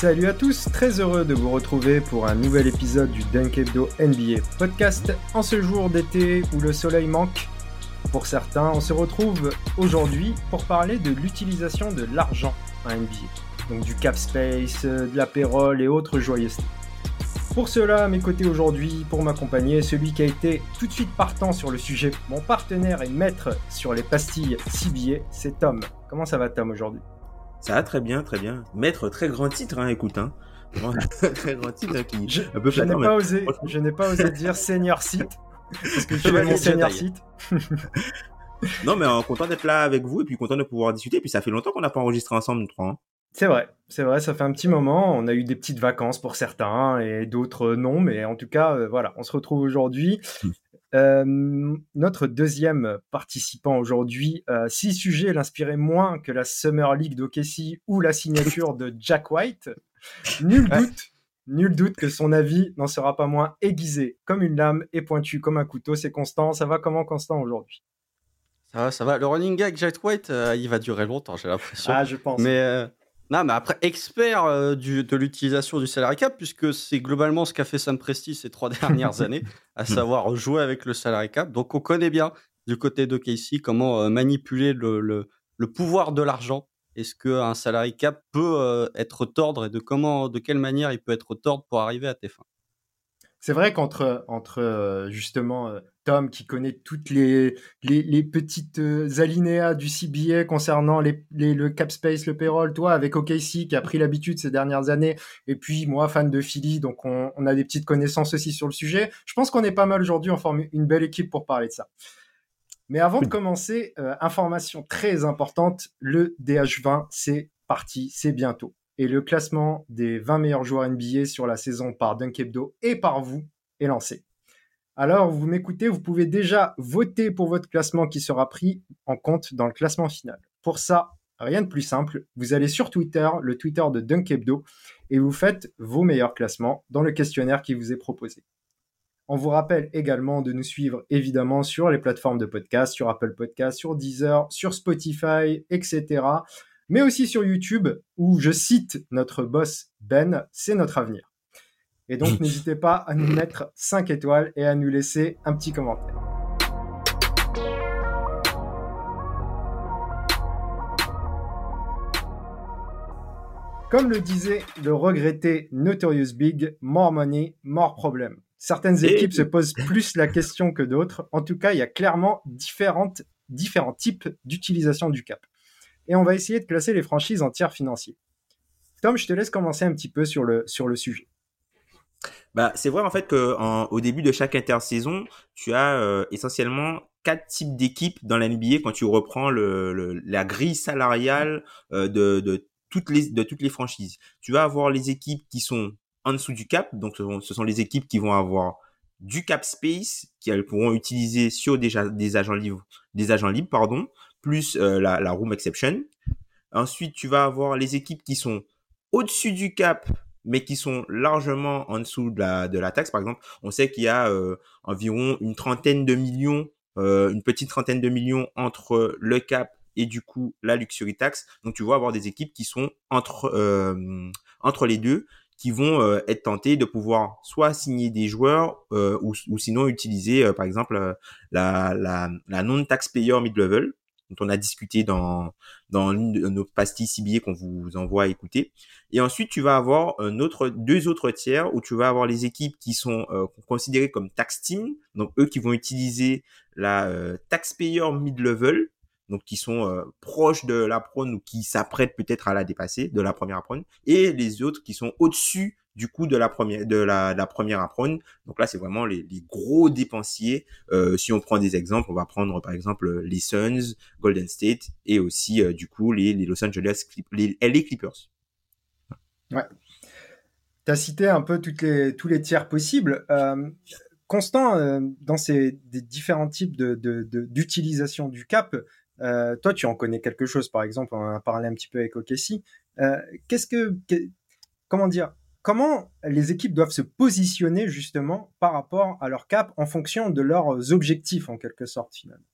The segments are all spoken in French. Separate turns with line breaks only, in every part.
Salut à tous, très heureux de vous retrouver pour un nouvel épisode du Dunk Hebdo NBA podcast. En ce jour d'été où le soleil manque pour certains, on se retrouve aujourd'hui pour parler de l'utilisation de l'argent en NBA. Donc du cap space, de la payroll et autres joyeusetés. Pour cela, à mes côtés aujourd'hui, pour m'accompagner, celui qui a été tout de suite partant sur le sujet, mon partenaire et maître sur les pastilles CBA, c'est Tom. Comment ça va Tom aujourd'hui?
Ça va très bien, très bien. Maître, très grand titre, hein, écoute. Hein. Très grand titre hein, qui
Je,
un peu
je n'ai pas
mais
osé,
franchement-
je n'ai pas osé dire senior site parce que je suis mon senior site.
Non, mais euh, content d'être là avec vous et puis content de pouvoir discuter. Et puis ça fait longtemps qu'on n'a pas enregistré ensemble, nous trois. hein.
C'est vrai, c'est vrai, ça fait un petit moment. On a eu des petites vacances pour certains et d'autres non, mais en tout cas, euh, voilà, on se retrouve aujourd'hui. Euh, notre deuxième participant aujourd'hui, euh, si sujet l'inspirait moins que la Summer League d'OKC ou la signature de Jack White, nul doute, nul doute que son avis n'en sera pas moins aiguisé comme une lame et pointu comme un couteau. C'est Constant. Ça va comment Constant aujourd'hui?
Ça va, ça va. Le running gag Jack White, euh, il va durer longtemps, j'ai l'impression.
Ah, je pense.
mais euh, non, mais après, expert euh, du, de l'utilisation du salary cap, puisque c'est globalement ce qu'a fait Sam Presti ces trois dernières années, à savoir jouer avec le salary cap. Donc, on connaît bien du côté de Casey comment euh, manipuler le, le, le pouvoir de l'argent. Est-ce qu'un salary cap peut euh, être tordre et de comment, de quelle manière il peut être tordre pour arriver à tes fins?
C'est vrai qu'entre entre justement Tom qui connaît toutes les, les, les petites euh, alinéas du CBA concernant les, les- le cap space, le payroll, toi avec OKC qui a pris l'habitude ces dernières années, et puis moi fan de Philly, donc on, on a des petites connaissances aussi sur le sujet. Je pense qu'on est pas mal aujourd'hui, on forme une belle équipe pour parler de ça. Mais avant de commencer, euh, information très importante, le DH20 c'est parti, c'est bientôt et le classement des 20 meilleurs joueurs NBA sur la saison par Dunk Hebdo et par vous est lancé. Alors, vous m'écoutez, vous pouvez déjà voter pour votre classement qui sera pris en compte dans le classement final. Pour ça, rien de plus simple, vous allez sur Twitter, le Twitter de Dunk Hebdo, et vous faites vos meilleurs classements dans le questionnaire qui vous est proposé. On vous rappelle également de nous suivre évidemment sur les plateformes de podcast, sur Apple Podcast, sur Deezer, sur Spotify, etc mais aussi sur YouTube, où je cite notre boss Ben, c'est notre avenir. Et donc, n'hésitez pas à nous mettre 5 étoiles et à nous laisser un petit commentaire. Comme le disait le regretté Notorious Big, more money, more problem. Certaines
Et-
équipes se posent plus la question que d'autres. En tout cas, il y a clairement différentes, différents types d'utilisation du cap et on va essayer de classer les franchises en tiers financiers. Tom, je te laisse commencer un petit peu sur le, sur le sujet.
Bah, c'est vrai en fait que en- au début de chaque intersaison, tu as euh, essentiellement quatre types d'équipes dans la NBA quand tu reprends le, le- la grille salariale euh, de, de toutes les de toutes les franchises. Tu vas avoir les équipes qui sont en dessous du cap, donc ce sont, ce sont les équipes qui vont avoir du cap space qu'elles pourront utiliser sur des, agents libres, des agents libres pardon, plus euh, la, la room exception. Ensuite, tu vas avoir les équipes qui sont au-dessus du cap mais qui sont largement en dessous de la, de la taxe. Par exemple, on sait qu'il y a euh, environ une trentaine de millions, euh, une petite trentaine de millions entre le cap et du coup la luxury tax. Donc tu vas avoir des équipes qui sont entre, euh, entre les deux, qui vont euh, être tentées de pouvoir soit signer des joueurs euh, ou, ou sinon utiliser euh, par exemple la, la, la non-taxpayer mid-level dont on a discuté dans, dans l'une de nos pastilles ciblées qu'on vous envoie à écouter. Et ensuite, tu vas avoir un autre, deux autres tiers où tu vas avoir les équipes qui sont euh, considérées comme tax team, donc eux qui vont utiliser la euh, taxpayer mid-level, donc qui sont proches de la prône ou qui s'apprêtent peut-être à la dépasser, de la première prône, et les autres qui sont au-dessus du coup de la première de la, première. Donc là, c'est vraiment les, gros dépensiers. Euh, si on prend des exemples, on va prendre par exemple les Suns, Golden State et aussi euh, du coup les, Los Angeles les Clippers.
Ouais. Tu as cité un peu toutes les, tous les tiers possibles. Euh, Constant, dans ces différents types d'utilisation de, du cap, toi, tu en connais quelque chose, par exemple, on a parlé un petit peu avec OKC. Qu'est-ce que, comment dire, comment les équipes doivent se positionner justement par rapport à leur cap en fonction de leurs objectifs en quelque sorte finalement?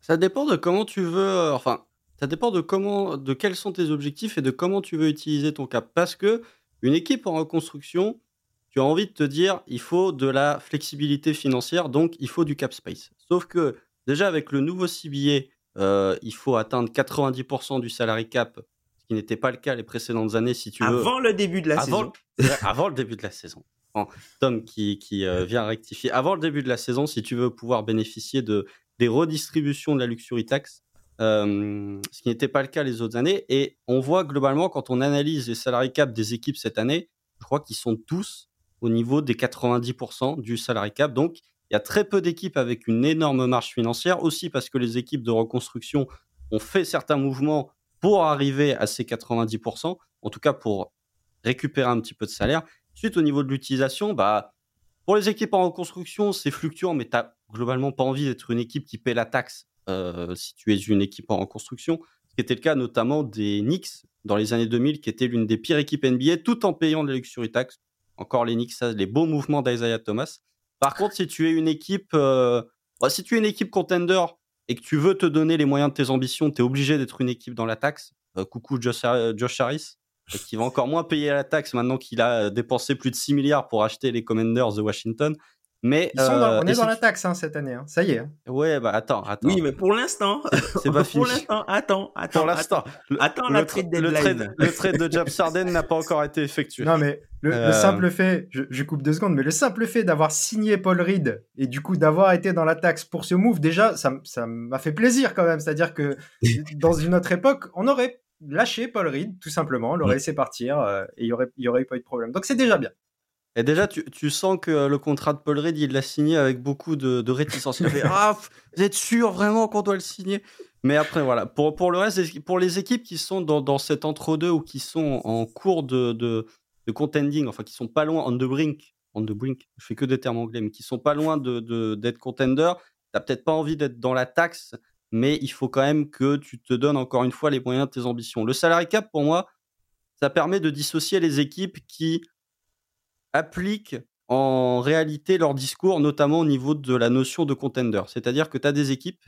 Ça dépend de comment tu veux, euh, enfin, ça dépend de comment, de quels sont tes objectifs et de comment tu veux utiliser ton cap. Parce que une équipe en reconstruction, tu as envie de te dire, il faut de la flexibilité financière, donc il faut du cap space. Sauf que déjà avec le nouveau CBA, euh, il faut atteindre 90% du salary cap qui n'était pas le cas les précédentes années, si tu
veux. Avant le début de la saison.
avant le début de la saison. Tom qui, qui euh, vient rectifier. Avant le début de la saison, si tu veux pouvoir bénéficier de, des redistributions de la luxury tax, euh, ce qui n'était pas le cas les autres années. Et on voit globalement, quand on analyse les salary cap des équipes cette année, je crois qu'ils sont tous au niveau des 90% du salary cap. Donc, il y a très peu d'équipes avec une énorme marge financière, aussi parce que les équipes de reconstruction ont fait certains mouvements pour arriver à ces 90%, en tout cas pour récupérer un petit peu de salaire. Suite au niveau de l'utilisation, bah, pour les équipes en reconstruction, c'est fluctuant, mais tu n'as globalement pas envie d'être une équipe qui paie la taxe euh, si tu es une équipe en reconstruction, ce qui était le cas notamment des Knicks dans les années 2000, qui était l'une des pires équipes NBA, tout en payant de la luxury tax. Encore les Knicks, les beaux mouvements d'Isaiah Thomas. Par contre, si tu es une équipe, euh, bah, si tu es une équipe contender et que tu veux te donner les moyens de tes ambitions, tu es obligé d'être une équipe dans la taxe. Euh, coucou Josh, Josh Harris, euh, qui va encore moins payer la taxe maintenant qu'il a dépensé plus de 6 milliards pour acheter les Commanders de Washington. Mais
Ils sont euh, on est dans la taxe hein, cette année, hein. ça y est. Hein.
Ouais, bah attends, attends.
Oui, mais pour l'instant,
c'est pas fini.
Pour l'instant, attends, attends.
Pour l'instant,
attends, la trade
le, trade, le trade de James Harden n'a pas encore été effectué.
Non, mais le, le simple fait, je, je, coupe deux secondes, mais le simple fait d'avoir signé Paul Reed et du coup d'avoir été dans la taxe pour ce move, déjà, ça, ça m'a fait plaisir quand même. C'est-à-dire que dans une autre époque, on aurait lâché Paul Reed, tout simplement, on l'aurait laissé partir euh, et il y aurait, y aurait pas eu de problème. Donc c'est déjà bien.
Et déjà, tu, sens que le contrat de Paul Reed, il l'a signé avec beaucoup de, réticence. Il fait Ah, vous êtes sûr vraiment qu'on doit le signer? Mais après, voilà. Pour, pour le reste, pour les équipes qui sont dans, dans cet entre-deux ou qui sont en cours de, de, contending, enfin, qui sont pas loin, on the brink, on the brink, je fais que des termes anglais, mais qui sont pas loin d'être contender, t'as peut-être pas envie d'être dans la taxe, mais il faut quand même que tu te donnes encore une fois les moyens de tes ambitions. Le salary cap, pour moi, ça permet de dissocier les équipes qui appliquent en réalité leur discours, notamment au niveau de la notion de contender. C'est-à-dire que tu as des équipes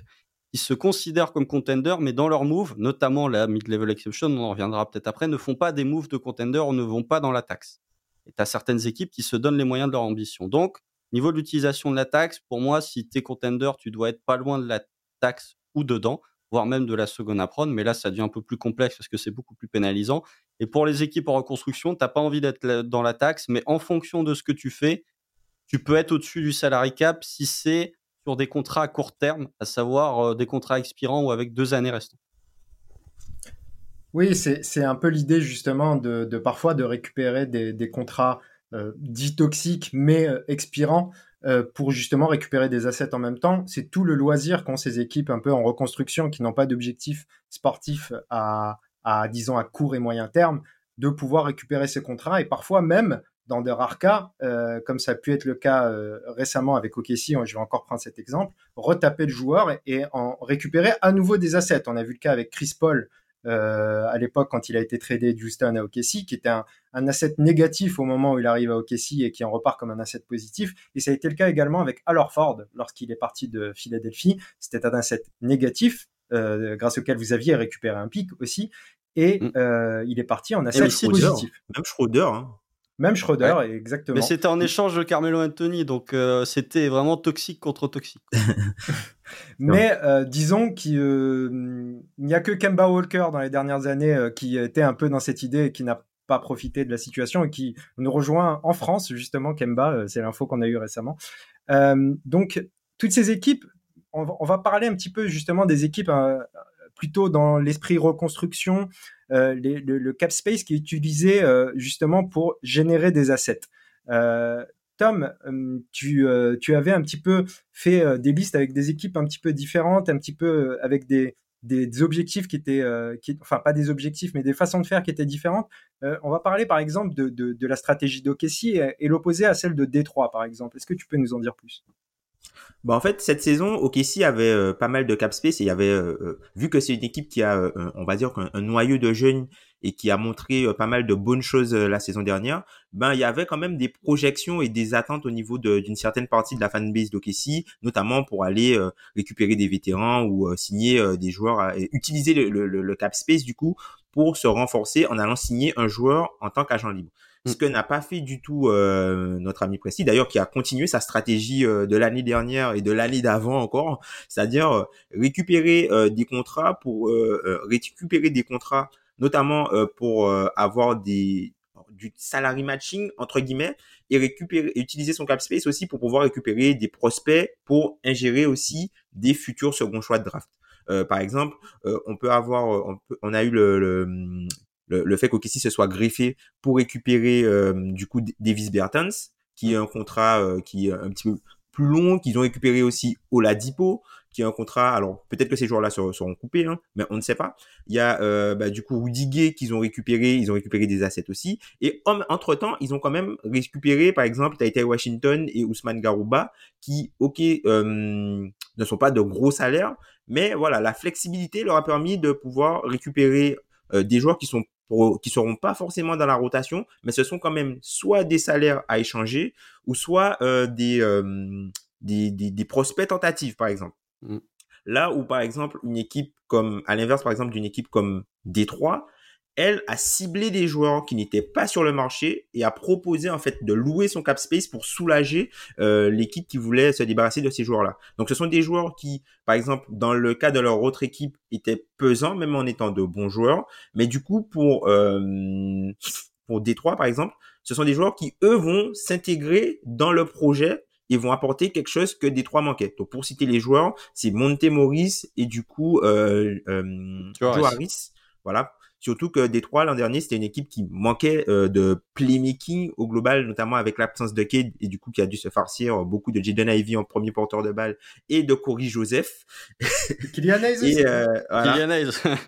qui se considèrent comme contender, mais dans leurs moves, notamment la mid-level exception, on en reviendra peut-être après, ne font pas des moves de contender ou ne vont pas dans la taxe. Et tu as certaines équipes qui se donnent les moyens de leur ambition. Donc, niveau de l'utilisation de la taxe, pour moi, si tu es contender, tu dois être pas loin de la taxe ou dedans voire même de la seconde apron. Mais là, ça devient un peu plus complexe parce que c'est beaucoup plus pénalisant. Et pour les équipes en reconstruction, tu n'as pas envie d'être dans la taxe, mais en fonction de ce que tu fais, tu peux être au-dessus du salary cap si c'est sur des contrats à court terme, à savoir euh, des contrats expirants ou avec deux années restantes.
Oui, c'est un peu l'idée justement de, parfois de récupérer des, contrats euh, dits toxiques mais euh, expirants euh, pour justement récupérer des assets en même temps. C'est tout le loisir qu'ont ces équipes un peu en reconstruction qui n'ont pas d'objectif sportif à, disons, à court et moyen terme, de pouvoir récupérer ces contrats et parfois même dans de rares cas, euh, comme ça a pu être le cas euh, récemment avec OKC, je vais encore prendre cet exemple, retaper le joueur et, et, en récupérer à nouveau des assets. On a vu le cas avec Chris Paul euh, à l'époque quand il a été tradé Houston à OKC, qui était un, un, asset négatif au moment où il arrive à OKC et qui en repart comme un asset positif. Et ça a été le cas également avec Al Ford lorsqu'il est parti de Philadelphie. C'était un asset négatif euh, grâce auquel vous aviez récupéré un pic aussi. Et mm. euh, il est parti en asset positif.
Même Schroeder. Hein.
Même Schroeder, exactement.
Mais c'était en échange de Carmelo Anthony, donc euh, c'était vraiment toxique contre toxique.
Mais euh, disons qu'il euh, n'y a que Kemba Walker dans les dernières années qui était un peu dans cette idée et qui n'a pas profité de la situation et qui nous rejoint en France, justement, Kemba, c'est l'info qu'on a eue récemment. donc, toutes ces équipes on, va parler un petit peu justement des équipes plutôt dans l'esprit reconstruction, le, le, cap space qui est utilisé justement pour générer des assets. Tom, tu, avais un petit peu fait des listes avec des équipes un petit peu différentes, un petit peu avec des, objectifs qui étaient, euh, enfin pas des objectifs, mais des façons de faire qui étaient différentes. Euh, on va parler par exemple de, la stratégie d'Okessi et, et l'opposer à celle de Détroit par exemple. Est-ce que tu peux nous en dire plus?
Bah en fait cette saison OKC avait euh, pas mal de cap space et il y avait vu que c'est une équipe qui a on va dire un, noyau de jeunes et qui a montré pas mal de bonnes choses la saison dernière ben il y avait quand même des projections et des attentes au niveau d'une certaine partie de la fanbase d'Okessi, notamment pour aller euh, récupérer des vétérans ou euh, signer euh, des joueurs, et utiliser le, le, le, cap space du coup pour se renforcer en allant signer un joueur en tant qu'agent libre. Ce mm. que n'a pas fait du tout notre ami Presti, d'ailleurs qui a continué sa stratégie de l'année dernière et de l'année d'avant encore, c'est-à-dire récupérer des contrats pour récupérer des contrats notamment pour avoir des du salary matching entre guillemets et récupérer et utiliser son cap space aussi pour pouvoir récupérer des prospects pour ingérer aussi des futurs second choix de draft. Euh, par exemple, euh, on peut avoir, euh, on, on a eu le, le, le, fait qu'Okessi se soit greffé pour récupérer du coup Davis Bertans, qui est un contrat qui est un petit peu plus long, qu'ils ont récupéré aussi Oladipo, qui a un contrat. Alors peut-être que ces joueurs-là seront, coupés, hein, mais on ne sait pas. Il y a euh, bah, du coup Rudy Gay qu'ils ont récupéré, ils ont récupéré des assets aussi. Et entre temps, ils ont quand même récupéré, par exemple, Taïtai Washington et Ousmane Garouba, qui, ok, euh, ne sont pas de gros salaires, mais voilà, la flexibilité leur a permis de pouvoir récupérer euh, des joueurs qui sont qui seront pas forcément dans la rotation, mais ce sont quand même soit des salaires à échanger ou soit des, des, des, des prospects tentatives, par exemple. Mmh. Là où, par exemple, une équipe comme, à l'inverse, par exemple, d'une équipe comme Détroit, elle a ciblé des joueurs qui n'étaient pas sur le marché et a proposé en fait de louer son cap space pour soulager euh, l'équipe qui voulait se débarrasser de ces joueurs-là. Donc ce sont des joueurs qui, par exemple, dans le cas de leur autre équipe, étaient pesants même en étant de bons joueurs, mais du coup pour euh, pour Détroit par exemple, ce sont des joueurs qui eux vont s'intégrer dans le projet ils vont apporter quelque chose que Détroit manquait. Donc pour citer les joueurs, c'est Monte Morris et du coup euh, euh, Joe Harris. Voilà. Surtout que Détroit l'an dernier c'était une équipe qui manquait euh, de playmaking au global, notamment avec l'absence de Cade et du coup qui a dû se farcir beaucoup de Jaden Ivy en premier porteur de balle et de Corey Joseph.
Kylian aussi.
Euh, Kylian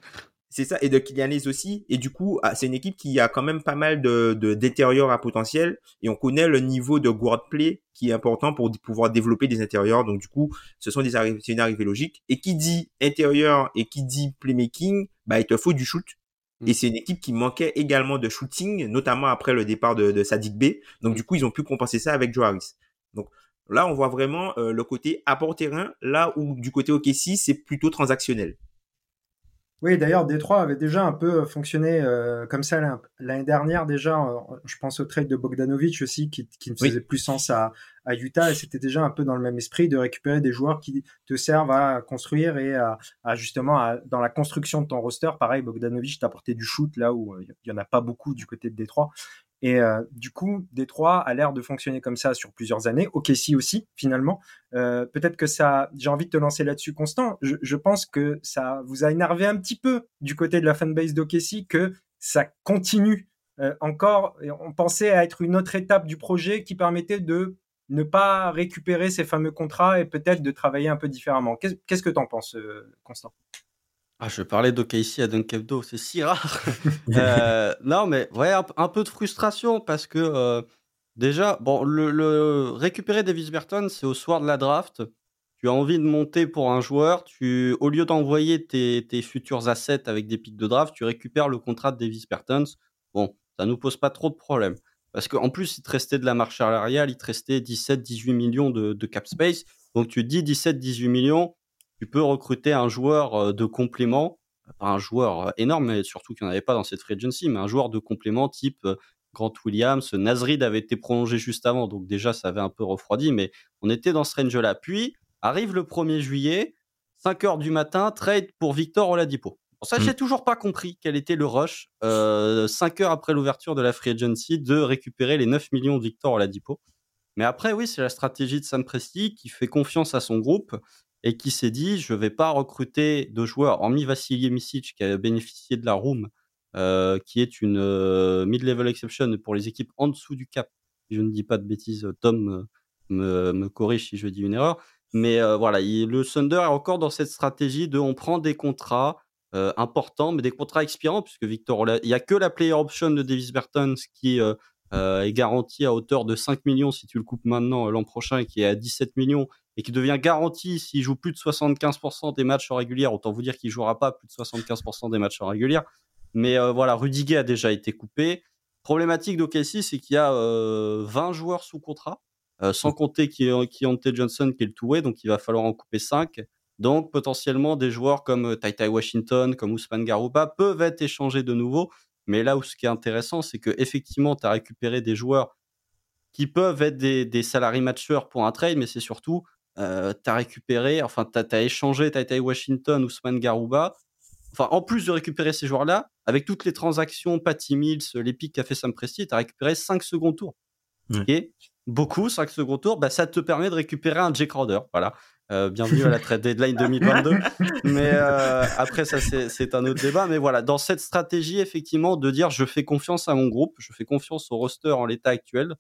C'est ça, et de Kylianis aussi. Et du coup, ah, c'est une équipe qui a quand même pas mal de, de détérior à potentiel. Et on connaît le niveau de guard play qui est important pour pouvoir développer des intérieurs. Donc du coup, ce sont des c'est une arrivée logique. Et qui dit intérieur et qui dit playmaking, bah il te faut du shoot. Mm. Et c'est une équipe qui manquait également de shooting, notamment après le départ de, de Sadik B. Donc du coup, ils ont pu compenser ça avec Joe Harris. Donc là, on voit vraiment euh, le côté apport terrain, là où du côté OKC, c'est plutôt transactionnel.
Oui, d'ailleurs, Détroit avait déjà un peu fonctionné euh, comme ça l'année dernière déjà. Euh, je pense au trade de Bogdanovic aussi, qui, qui ne faisait plus sens à, à Utah, et c'était déjà un peu dans le même esprit de récupérer des joueurs qui te servent à construire et à, à justement à, dans la construction de ton roster. Pareil, Bogdanovic t'a apporté du shoot là où euh, il y en a pas beaucoup du côté de Détroit. Et euh, du coup, Détroit a l'air de fonctionner comme ça sur plusieurs années. OKC aussi, finalement. Euh, Peut-être que ça, j'ai envie de te lancer là-dessus, Constant. Je, je, pense que ça vous a énervé un petit peu du côté de la fanbase d'OKC que ça continue euh, encore. On pensait à être une autre étape du projet qui permettait de ne pas récupérer ces fameux contrats et peut-être de travailler un peu différemment. Qu'est-ce que tu en penses, euh, Constant?
Ah, je parlais d'OKC à Dunkebdo, c'est si rare. euh, non, mais ouais, un, peu de frustration parce que euh, déjà, bon, le, récupérer Davis Burton, c'est au soir de la draft. Tu as envie de monter pour un joueur, tu, au lieu d'envoyer tes, tes, futurs assets avec des pics de draft, tu récupères le contrat de Davis Burton. Bon, ça nous pose pas trop de problèmes. Parce qu'en plus, il te restait de la marche salariale, il te restait 17-18 millions de, de cap space. Donc tu dis 17-18 millions, tu peux recruter un joueur euh, de complément, pas un joueur euh, énorme, mais surtout qu'il n'y en avait pas dans cette free agency, mais un joueur de complément type euh, Grant Williams, Nasrid avait été prolongé juste avant, donc déjà ça avait un peu refroidi, mais on était dans ce range-là. Puis arrive le 1er juillet, 5 heures du matin, trade pour Victor Oladipo. Bon, ça, mm. j'ai toujours pas compris quel était le rush, euh, 5 heures après l'ouverture de la free agency, de récupérer les 9 millions de Victor Oladipo. Mais après, oui, c'est la stratégie de Sam Presti qui fait confiance à son groupe et qui s'est dit je vais pas recruter de joueurs, hormis Vassili Misic qui a bénéficié de la room, euh, qui est une euh, mid-level exception pour les équipes en dessous du cap. Je ne dis pas de bêtises, Tom me, me corrige si je dis une erreur. Mais voilà, le Thunder est encore dans cette stratégie de on prend des contrats importants, mais des contrats expirants, puisque Victor, il n'y a que la player option de Davis Bertens qui est garantie à hauteur de 5 millions si tu le coupes maintenant l'an prochain, qui est à 17 millions, et qui devient garanti s'il joue plus de 75% des matchs en régulière. Autant vous dire qu'il jouera pas plus de 75% des matchs en régulière. Mais voilà, Rudiger a déjà été coupé. Problématique d'OKC, c'est qu'il y a 20 joueurs sous contrat. Euh, sans compter Keontae Johnson qui est le two donc il va falloir en couper 5. Donc potentiellement des joueurs comme euh, Tai Tai Washington, comme Ousmane Garouba peuvent être échangés de nouveau. Mais là où ce qui est intéressant, c'est que effectivement, tu as récupéré des joueurs qui peuvent être des, des salariés matchers pour un trade, mais c'est surtout, euh, tu as récupéré, enfin, tu as, échangé Tai Tai Washington, Ousmane Garouba. Enfin, en plus de récupérer ces joueurs-là, avec toutes les transactions, Patty Mills, les pics qu'a fait Sam Presti, tu as récupéré 5 secondes tours beaucoup, 5 secondes tours, bah, ça te permet de récupérer un Jake Crowder. Voilà. Euh, bienvenue à la trade deadline 2022. mais euh, après, ça, c'est un autre débat. Mais voilà, dans cette stratégie, effectivement, de dire je fais confiance à mon groupe, je fais confiance au roster en l'état actuel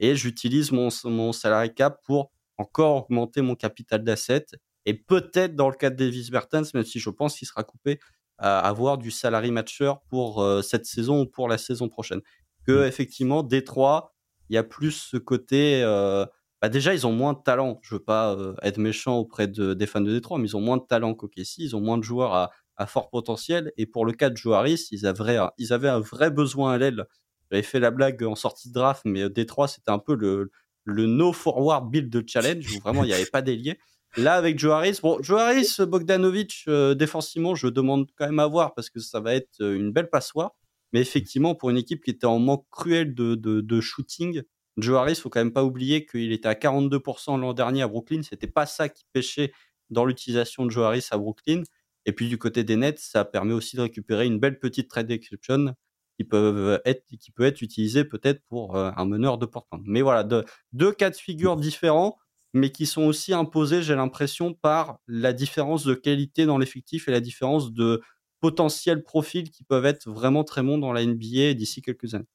et j'utilise mon, mon salary cap pour encore augmenter mon capital d'asset. Et peut-être, dans le cas de Davis Bertens, même si je pense qu'il sera coupé, à avoir du salary matcher pour euh, cette saison ou pour la saison prochaine. Que, mm. effectivement, Détroit il y a plus ce côté. Euh, bah déjà, ils ont moins de talent. Je veux pas euh, être méchant auprès de, des fans de Détroit, mais ils ont moins de talent qu'OKC. Ils ont moins de joueurs à, à, fort potentiel. Et pour le cas de Joaris, ils avaient, ils avaient un vrai besoin à l'aile. J'avais fait la blague en sortie de draft, mais Détroit, c'était un peu le, le no forward build challenge où vraiment il n'y avait pas d'ailier. Là, avec Joe Harris, bon, Joe Harris, Bogdanovic, défensivement, je demande quand même à voir parce que ça va être une belle passoire. Mais effectivement, pour une équipe qui était en manque cruel de, de, de shooting, Joe Harris, faut quand même pas oublier qu'il était à 42% l'an dernier à Brooklyn. C'était pas ça qui pêchait dans l'utilisation de Joe Harris à Brooklyn. Et puis du côté des Nets, ça permet aussi de récupérer une belle petite trade exception qui peuvent être, qui peut être utilisée peut-être pour euh, un meneur de Portland. Mais voilà, de, deux cas de figure différents, mais qui sont aussi imposés, j'ai l'impression, par la différence de qualité dans l'effectif et la différence de, potentiels profils qui peuvent être vraiment très bons dans la NBA d'ici quelques années.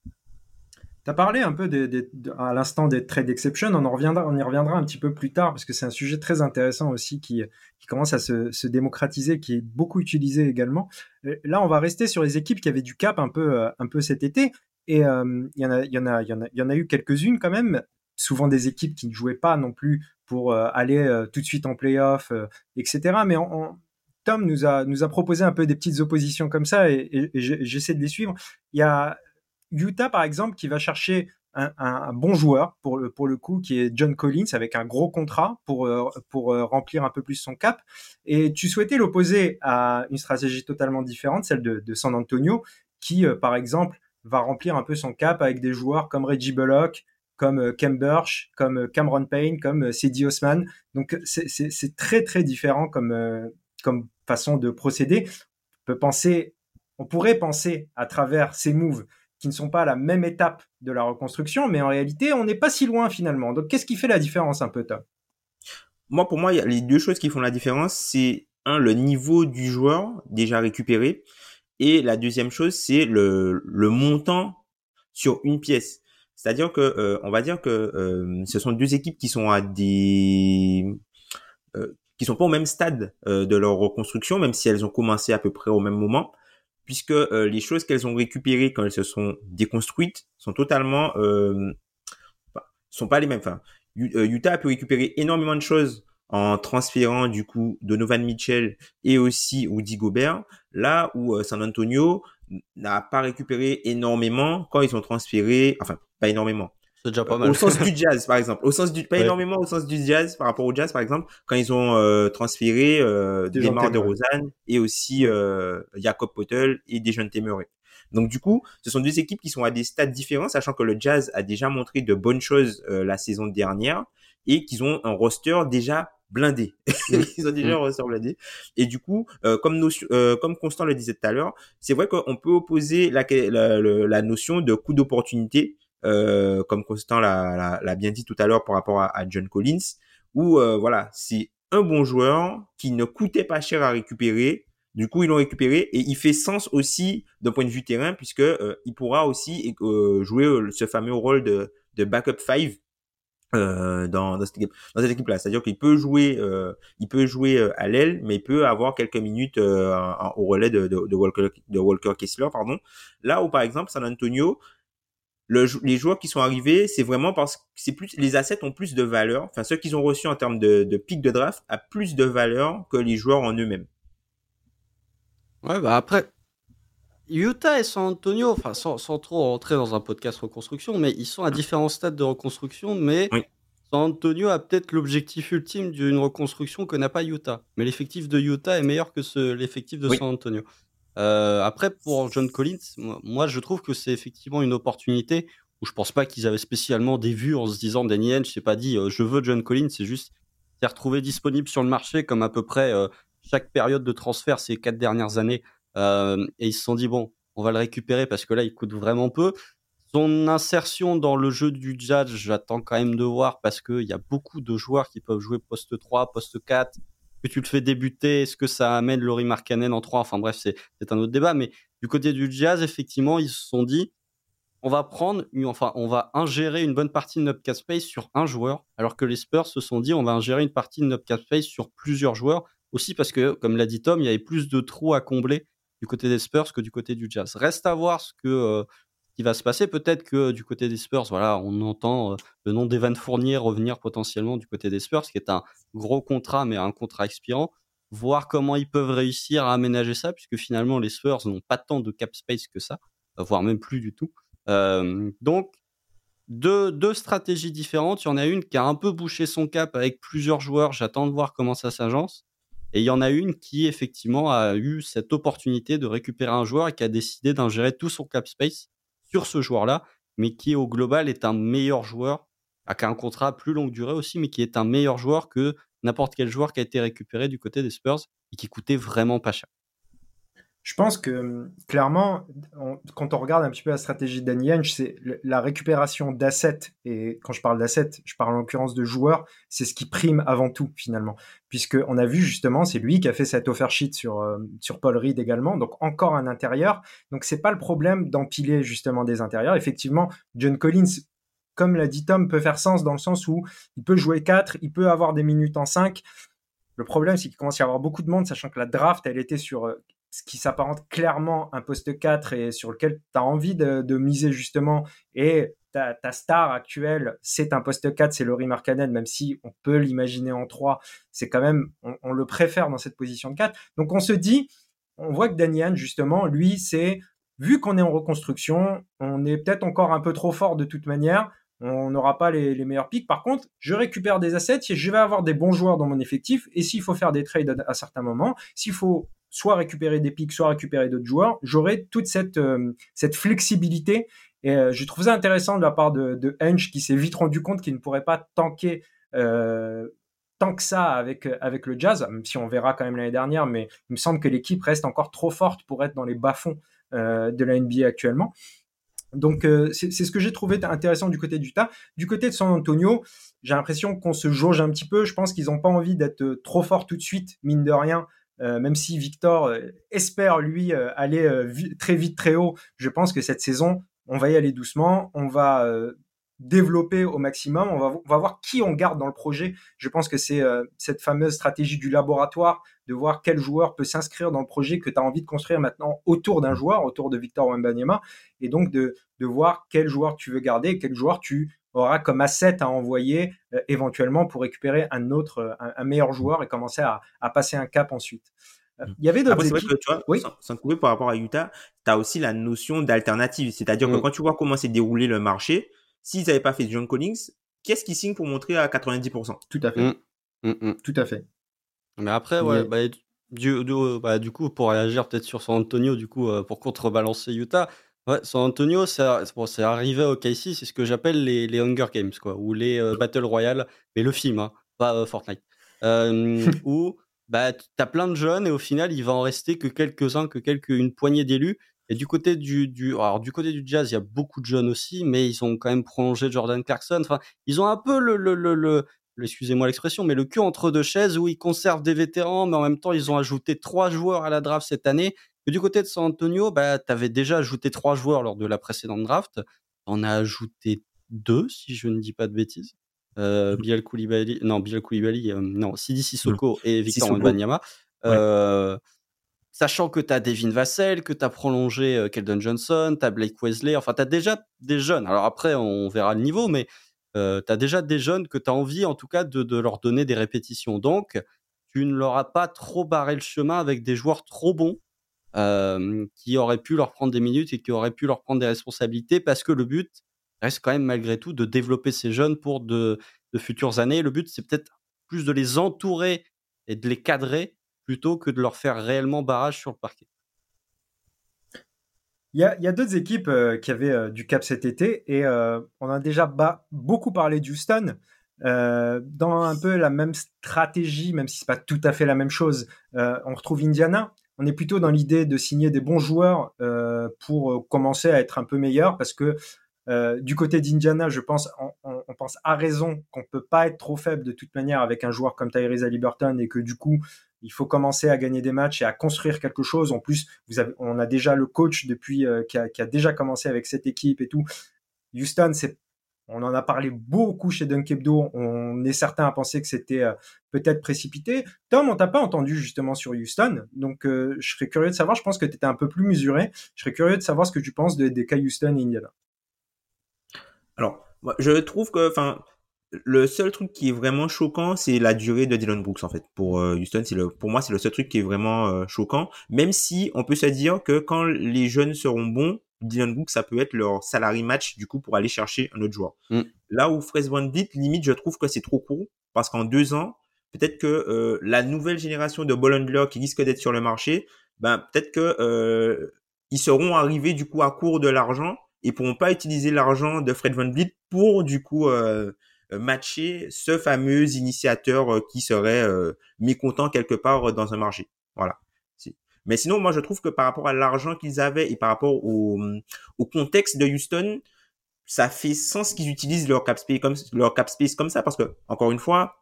Tu as parlé un peu à l'instant des trades exception, on, en reviendra, on y reviendra un petit peu plus tard parce que c'est un sujet très intéressant aussi qui, commence à se, démocratiser, qui est beaucoup utilisé également. Euh, là, on va rester sur les équipes qui avaient du cap un peu, euh, cet été et euh, il y, en a, y, en a, eu quelques-unes quand même, souvent des équipes qui ne jouaient pas non plus pour aller tout de suite en playoff, etc. Mais Tom nous a, nous a proposé un peu des petites oppositions comme ça et, j'essaie de les suivre. Il y a Utah, par exemple, qui va chercher un, bon joueur pour le, pour le coup, qui est John Collins, avec un gros contrat pour, euh, pour euh, remplir un peu plus son cap. Et tu souhaitais l'opposer à une stratégie totalement différente, celle de, San Antonio, qui, euh, par exemple, va remplir un peu son cap avec des joueurs comme Reggie Bullock, comme Cam Burch, comme Cameron Payne, comme Cedi Osman. Donc c'est très très différent comme, comme façon de procéder. On peut penser, on pourrait penser à travers ces moves qui ne sont pas à la même étape de la reconstruction, mais en réalité, on n'est pas si loin finalement. Donc, qu'est-ce qui fait la différence un peu, Tom?
Moi, pour moi, il y a les deux choses qui font la différence. C'est un, le niveau du joueur déjà récupéré, et la deuxième chose, c'est le, le montant sur une pièce. C'est-à-dire que, euh, on va dire que euh, ce sont deux équipes qui sont à des euh, qui sont pas au même stade de leur reconstruction, même si elles ont commencé à peu près au même moment, puisque euh, les choses qu'elles ont récupérées quand elles se sont déconstruites sont totalement, euh, sont pas les mêmes. Enfin, euh, Utah a pu récupérer énormément de choses en transférant du coup Donovan Mitchell et aussi Woody Gobert, là où San Antonio n'a pas récupéré énormément quand ils ont transféré, enfin pas énormément,
déjà pas mal.
Au sens du jazz, par exemple. Au sens du, pas énormément au sens du jazz par rapport au jazz, par exemple, quand ils ont euh, transféré euh, Desmar de Rosanne et aussi euh, Jacob Potel et Dejounte Murray. Donc du coup, ce sont deux équipes qui sont à des stades différents, sachant que le Jazz a déjà montré de bonnes choses euh, la saison dernière et qu'ils ont un roster déjà blindé. Mm. ils ont déjà un roster blindé. Et du coup, euh, comme, notion, euh, comme Constant le disait tout à l'heure, c'est vrai qu'on peut opposer la, la, la notion de coup d'opportunité euh, comme Constant l'a bien dit tout à l'heure par rapport à, John Collins, où euh, voilà, c'est un bon joueur qui ne coûtait pas cher à récupérer. Du coup, ils l'ont récupéré et il fait sens aussi d'un point de vue terrain puisque euh, il pourra aussi euh, jouer euh, ce fameux rôle de, de backup 5 euh, dans, dans, cette équipe, dans cette équipe là c'est à dire qu'il peut jouer euh, il peut jouer à l'aile mais il peut avoir quelques minutes au relais de, de, de, Walker de Walker Kessler pardon là où par exemple San Antonio les joueurs qui sont arrivés, c'est vraiment parce que c'est plus les assets ont plus de valeur. Enfin, ceux qu'ils ont reçus en termes de, de pic de draft a plus de valeur que les joueurs en eux-mêmes.
Ouais, bah après, Utah et San Antonio, enfin, sans, sans, trop rentrer dans un podcast reconstruction, mais ils sont à différents stades de reconstruction. Mais San Antonio a peut-être l'objectif ultime d'une reconstruction que n'a pas Utah. Mais l'effectif de Utah est meilleur que l'effectif de San Antonio. Euh, après, pour John Collins, moi, je trouve que c'est effectivement une opportunité où je pense pas qu'ils avaient spécialement des vues en se disant Danny Henge s'est pas dit euh, je veux John Collins, c'est juste s'est retrouvé disponible sur le marché comme à peu près euh, chaque période de transfert ces quatre dernières années. et ils se sont dit bon, on va le récupérer parce que là, il coûte vraiment peu. Son insertion dans le jeu du Jazz, j'attends quand même de voir parce qu'il y a beaucoup de joueurs qui peuvent jouer poste 3, poste 4, que tu le fais débuter, est-ce que ça amène Laurie Markkanen en 3 Enfin bref, c'est un autre débat. Mais du côté du Jazz, effectivement, ils se sont dit, on va prendre, enfin, on va ingérer une bonne partie de notre cap space sur un joueur, alors que les Spurs se sont dit, on va ingérer une partie de notre cap space sur plusieurs joueurs, aussi parce que, comme l'a dit Tom, il y avait plus de trous à combler du côté des Spurs que du côté du Jazz. Reste à voir ce que euh, qui va se passer. Peut-être que du côté des Spurs, voilà, on entend euh, le nom d'Evan Fournier revenir potentiellement du côté des Spurs, qui est un gros contrat, mais un contrat expirant. Voir comment ils peuvent réussir à aménager ça, puisque finalement les Spurs n'ont pas tant de cap space que ça, voire même plus du tout. Euh, donc deux, deux stratégies différentes. Il y en a une qui a un peu bouché son cap avec plusieurs joueurs. J'attends de voir comment ça s'agence. Et il y en a une qui effectivement a eu cette opportunité de récupérer un joueur et qui a décidé d'ingérer tout son cap space sur ce joueur-là, mais qui au global est un meilleur joueur, a un contrat plus longue durée aussi, mais qui est un meilleur joueur que n'importe quel joueur qui a été récupéré du côté des Spurs et qui coûtait vraiment pas cher.
Je pense que clairement, quand on regarde un petit peu la stratégie de Danny Henge, c'est la récupération d'assets, et quand je parle d'assets, je parle en l'occurrence de joueurs, c'est ce qui prime avant tout finalement. Puisqu'on a vu justement, c'est lui qui a fait cette offer sheet sur, euh, sur Paul Reed également, donc encore un intérieur. Donc c'est pas le problème d'empiler justement des intérieurs. Effectivement, John Collins, comme l'a dit Tom, peut faire sens dans le sens où il peut jouer 4, il peut avoir des minutes en 5. Le problème, c'est qu'il commence à y avoir beaucoup de monde, sachant que la draft, elle était sur euh, ce qui s'apparente clairement un poste 4 et sur lequel tu as envie de, miser justement. Et ta, star actuelle, c'est un poste 4, c'est Laurie Markkanen, même si on peut l'imaginer en 3, c'est quand même, on, le préfère dans cette position de 4. Donc on se dit, on voit que Daniel, justement, lui, c'est, vu qu'on est en reconstruction, on est peut-être encore un peu trop fort de toute manière, on n'aura pas les, meilleurs pics. Par contre, je récupère des assets, je vais avoir des bons joueurs dans mon effectif, et s'il faut faire des trades à, à certains moments, s'il faut soit récupérer des pics, soit récupérer d'autres joueurs, j'aurai toute cette, euh, cette flexibilité. Et euh, je trouve ça intéressant de la part de, de Henge qui s'est vite rendu compte qu'il ne pourrait pas tanker euh, tant que ça avec, avec le Jazz, même si on verra quand même l'année dernière, mais il me semble que l'équipe reste encore trop forte pour être dans les bas-fonds de la NBA actuellement. Donc c'est ce que j'ai trouvé intéressant du côté du tas. Du côté de San Antonio, j'ai l'impression qu'on se jauge un petit peu. Je pense qu'ils n'ont pas envie d'être trop forts tout de suite, mine de rien, euh, même si Victor euh, espère lui euh, aller très vite très haut, je pense que cette saison, on va y aller doucement, on va développer au maximum, on va, voir qui on garde dans le projet. Je pense que c'est cette fameuse stratégie du laboratoire, de voir quel joueur peut s'inscrire dans le projet que tu as envie de construire maintenant autour d'un joueur, autour de Victor Wembanyama, et donc de, de voir quel joueur tu veux garder, quel joueur tu aura comme asset à envoyer euh, éventuellement pour récupérer un autre, euh, un, meilleur joueur et commencer à, passer un cap ensuite. Euh, il y avait d'autres équipes.
tu vois, oui. sans, sans par rapport à Utah, tu as aussi la notion d'alternative. C'est-à-dire que mm. quand tu vois comment s'est déroulé le marché, s'ils n'avaient pas fait John Collins, qu'est-ce qu'ils signent pour montrer à 90%
Tout à fait. Mm. Mm, Tout à fait.
Mais après, ouais, bah, du, bah, du, coup, pour réagir peut-être sur San Antonio, du coup, pour contrebalancer Utah, Ouais, San Antonio, c'est arrivé au KC, c'est ce que j'appelle les, les Hunger Games, quoi, ou les euh, Battle Royale, mais le film, hein, pas euh, Fortnite. Euh, où bah, tu as plein de jeunes et au final, il va en rester que quelques-uns, que quelques, une poignée d'élus. Et du côté du, du, alors, du côté du jazz, il y a beaucoup de jeunes aussi, mais ils ont quand même prolongé Jordan Clarkson. Enfin, ils ont un peu le, le, le, excusez-moi l'expression, mais le cul entre deux chaises où ils conservent des vétérans, mais en même temps, ils ont ajouté trois joueurs à la draft cette année. Et du côté de San Antonio, bah, tu avais déjà ajouté trois joueurs lors de la précédente draft. On a ajouté deux, si je ne dis pas de bêtises. Euh. Bilal Koulibaly, non, Bilal Koulibaly, euh, non, Sidi Sissoko et Victor Wembanyama. Euh, sachant que tu as Devin Vassell, que tu as prolongé euh, Keldon Johnson, tu as Blake Wesley, enfin, tu as déjà des jeunes. Alors après, on verra le niveau, mais tu as déjà des jeunes que tu as envie, en tout cas, de, leur donner des répétitions. Donc, tu ne leur as pas trop barré le chemin avec des joueurs trop bons qui auraient pu leur prendre des minutes et qui auraient pu leur prendre des responsabilités parce que le but reste quand même, malgré tout, de développer ces jeunes pour de, futures années. Le but, c'est peut-être plus de les entourer et de les cadrer plutôt que de leur faire réellement barrage sur le parquet.
Il y a, d'autres équipes euh, qui avaient euh, du cap cet été et euh, on a déjà beaucoup parlé d'Houston. dans un peu la même stratégie, même si c'est pas tout à fait la même chose, on retrouve Indiana. On est plutôt dans l'idée de signer des bons joueurs pour commencer à être un peu meilleur parce que du côté d'Indiana, je pense, on, on, pense à raison qu'on peut pas être trop faible de toute manière avec un joueur comme Tyrese Haliburton et que du coup, il faut commencer à gagner des matchs et à construire quelque chose. En plus, vous avez, on a déjà le coach depuis euh, qui, a, déjà commencé avec cette équipe et tout. Houston, c'est on en a parlé beaucoup chez Dunkebdo. On est certain à penser que c'était euh, peut-être précipité. Tom, on t'a pas entendu justement sur Houston. Donc, euh, je serais curieux de savoir. Je pense que tu étais un peu plus mesuré. Je serais curieux de savoir ce que tu penses des cas Houston et Indiana.
Alors, je trouve que, enfin, le seul truc qui est vraiment choquant, c'est la durée de Dylan Brooks en fait. Pour euh, Houston, c'est le, pour moi, c'est le seul truc qui est vraiment euh, choquant. Même si on peut se dire que quand les jeunes seront bons, Dylan Brooks, ça peut être leur salary match du coup pour aller chercher un autre joueur. Mm. Là où Fred Van limite, je trouve que c'est trop court parce qu'en deux ans, peut-être que euh, la nouvelle génération de ball qui risque d'être sur le marché, ben peut-être que ils seront arrivés du coup à court de l'argent et pourront pas utiliser l'argent de Fred Van pour du coup euh, matcher ce fameux initiateur euh, qui serait euh, mécontent quelque part dans un marché. Voilà. Mais sinon, moi, je trouve que par rapport à l'argent qu'ils avaient et par rapport au, au contexte de Houston, ça fait sens qu'ils utilisent leur cap space comme leur cap space comme ça parce que encore une fois,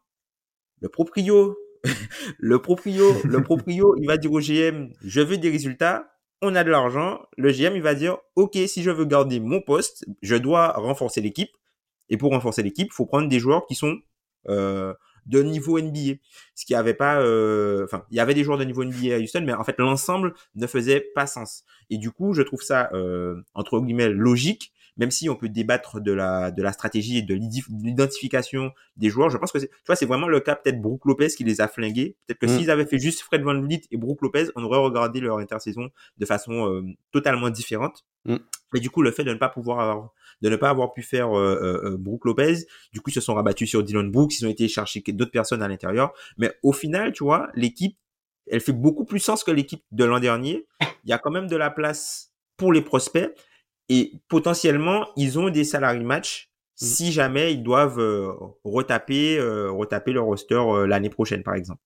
le proprio, le proprio, le proprio, il va dire au GM, je veux des résultats. On a de l'argent. Le GM, il va dire, OK, si je veux garder mon poste, je dois renforcer l'équipe. Et pour renforcer l'équipe, faut prendre des joueurs qui sont euh, de niveau NBA. Ce qui avait pas, euh, enfin, il y avait des joueurs de niveau NBA à Houston, mais en fait l'ensemble ne faisait pas sens. Et du coup, je trouve ça euh, entre guillemets logique, même si on peut débattre de la de la stratégie et de l'identification des joueurs. Je pense que c'est, tu vois, c'est vraiment le cas peut-être Brook Lopez qui les a flingués. Peut-être que mm. s'ils avaient fait juste Fred Van Vliet et Brook Lopez, on aurait regardé leur intersaison de façon euh, totalement différente. Mm. Mais du coup, le fait de ne pas pouvoir avoir de ne pas avoir pu faire euh, euh, euh, Brook Lopez. Du coup, ils se sont rabattus sur Dylan Brooks. Ils ont été chercher d'autres personnes à l'intérieur. Mais au final, tu vois, l'équipe, elle fait beaucoup plus sens que l'équipe de l'an dernier. Il y a quand même de la place pour les prospects. Et potentiellement, ils ont des salariés match mm. si jamais ils doivent retaper, retaper leur roster l'année prochaine, par exemple.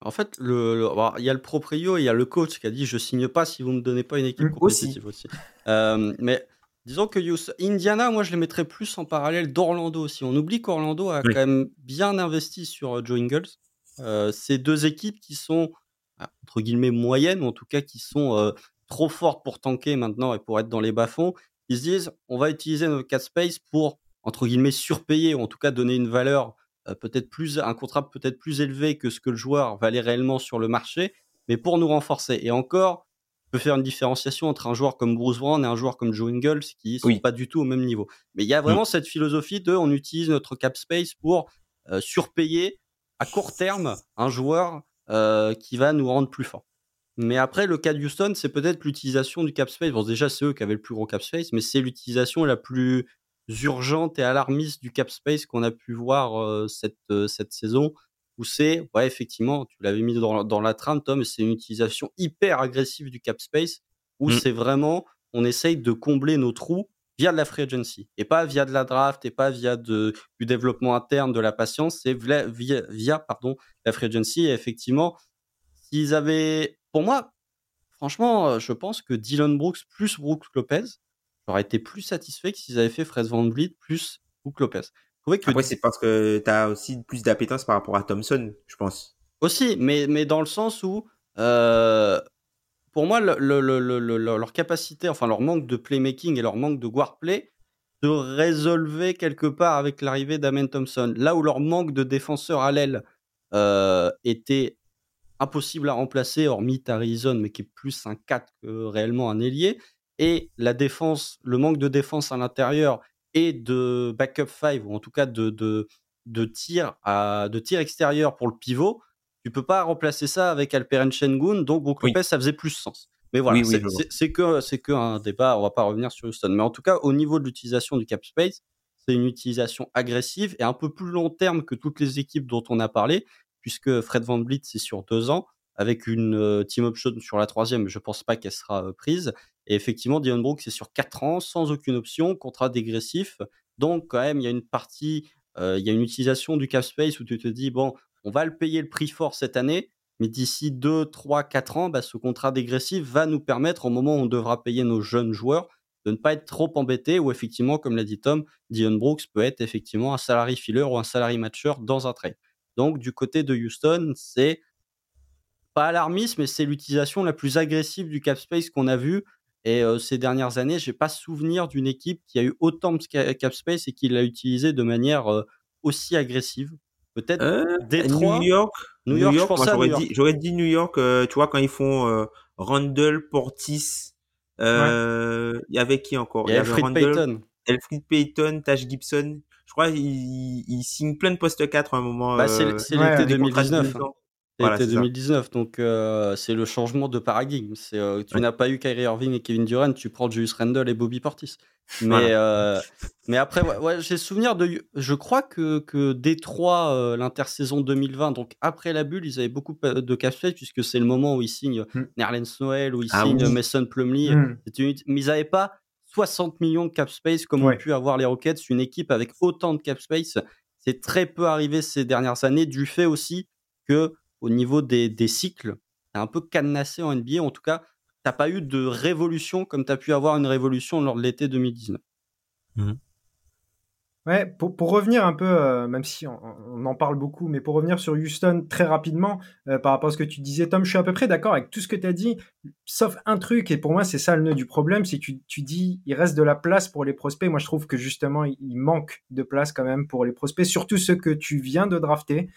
En fait, le, il y a le proprio et il y a le coach qui a dit je signe pas si vous me donnez pas une équipe mm, compétitive aussi. mais Disons que Indiana, moi, je les mettrais plus en parallèle d'Orlando aussi. On oublie qu'Orlando a quand même bien investi sur euh, Joe Ingles. Euh, ces deux équipes qui sont, ah, entre guillemets, moyennes, ou en tout cas qui sont euh, trop fortes pour tanker maintenant et pour être dans les bas-fonds, ils se disent on va utiliser notre cap space pour, entre guillemets, surpayer, ou en tout cas donner une valeur peut-être plus, un contrat peut-être plus élevé que ce que le joueur valait réellement sur le marché, mais pour nous renforcer. Et encore, peut faire une différenciation entre un joueur comme Bruce Brown et un joueur comme Joe Ingles qui sont pas du tout au même niveau. Mais il y a vraiment mm. cette philosophie de on utilise notre cap space pour euh, surpayer à court terme un joueur euh, qui va nous rendre plus forts. Mais après, le cas de Houston, c'est peut-être l'utilisation du cap space. Bon, déjà, c'est eux qui avaient le plus gros cap space, mais c'est l'utilisation la plus urgente et alarmiste du cap space qu'on a pu voir euh, cette, cette saison où c'est, ouais, effectivement, tu l'avais mis dans, la trame, Tom, c'est une utilisation hyper agressive du cap space, où mmh. c'est vraiment, on essaye de combler nos trous via de la free agency, et pas via de la draft, et pas via de, du développement interne de la patience, c'est via, via, pardon, la free agency. Et effectivement, s'ils avaient, pour moi, franchement, je pense que Dylan Brooks plus Brooks Lopez, j'aurais été plus satisfait que s'ils avaient fait Fred Van Vliet plus Brooks Lopez
que... Après, c'est parce que tu as aussi plus d'appétence par rapport à Thompson, je pense.
Aussi, mais, mais dans le sens où, euh, pour moi, leur capacité, enfin leur manque de playmaking et leur manque de guard play se résolvait quelque part avec l'arrivée d'Amen Thompson. Là où leur manque de défenseur à l'aile euh, était impossible à remplacer, hormis Tarizon, mais qui est plus un 4 que réellement un ailier, et la défense, le manque de défense à l'intérieur et de backup 5, ou en tout cas de, de, de tir à, de tir extérieur pour le pivot, tu peux pas remplacer ça avec Alperen Shengun, donc Brook Lopez, ça faisait plus sens. Mais voilà, c'est que c'est que un débat, on va pas revenir sur Houston. Mais en tout cas, au niveau de l'utilisation du cap space, c'est une utilisation agressive et un peu plus long terme que toutes les équipes dont on a parlé, puisque Fred Van Vliet c'est sur deux ans avec une team option sur la troisième, je pense pas qu'elle sera prise. Et effectivement, Dion Brooks c'est sur quatre ans sans aucune option, contrat dégressif. Donc quand même, il y a une partie, il y a une utilisation du cap space où tu te dis bon, on va le payer le prix fort cette année, mais d'ici 2, 3, 4 ans, bah, ce contrat dégressif va nous permettre, au moment où on devra payer nos jeunes joueurs, de ne pas être trop embêtés, ou effectivement, comme l'a dit Tom, Dion Brooks peut être effectivement un salary filler ou un salary matcher dans un trade. Donc du côté de Houston, c'est pas alarmiste, mais c'est l'utilisation la plus agressive du cap space qu'on a vu. Et euh, ces dernières années, j'ai pas souvenir d'une équipe qui a eu autant de cap space et qui l'a utilisé de manière euh, aussi agressive. Peut-être
euh, New York. New York, j'aurais, dit, j'aurais dit New York, euh, tu vois, quand ils font euh, Randall, Portis, il y avait qui encore?
Il y, avait Randall, Payton.
Elfrid Payton, Tash Gibson. Je crois qu'ils il signent plein de postes 4 à un moment.
Bah, c'est, l'été 2019. C'était 2019, donc euh, c'est le changement de paradigme. C'est, euh, tu n'as pas eu Kyrie Irving et Kevin Durant, tu prends Julius Randle et Bobby Portis. Mais, euh, mais après, ouais, j'ai souvenir de. Je crois que, que Détroit, l'intersaison 2020, donc après la bulle, ils avaient beaucoup de cash puisque c'est le moment où ils signent mm. Nerlens Noel, où ils ah signent Mason Plumlee. Mm. Mais ils n'avaient pas 60 millions de cap space comme ont pu avoir les Rockets. Une équipe avec autant de cap space, c'est très peu arrivé ces dernières années, du fait aussi que au niveau des, cycles, c'est un peu cadenassé en NBA. En tout cas, tu n'as pas eu de révolution comme tu as pu avoir une révolution lors de l'été 2019.
Mmh. Ouais, pour, revenir un peu, euh, même si on, en parle beaucoup, mais pour revenir sur Houston très rapidement, euh, par rapport à ce que tu disais, Tom, je suis à peu près d'accord avec tout ce que tu as dit, sauf un truc, et pour moi c'est ça le nœud du problème, c'est que tu, dis il reste de la place pour les prospects. Moi je trouve que justement il manque de place quand même pour les prospects, surtout ceux que tu viens de drafter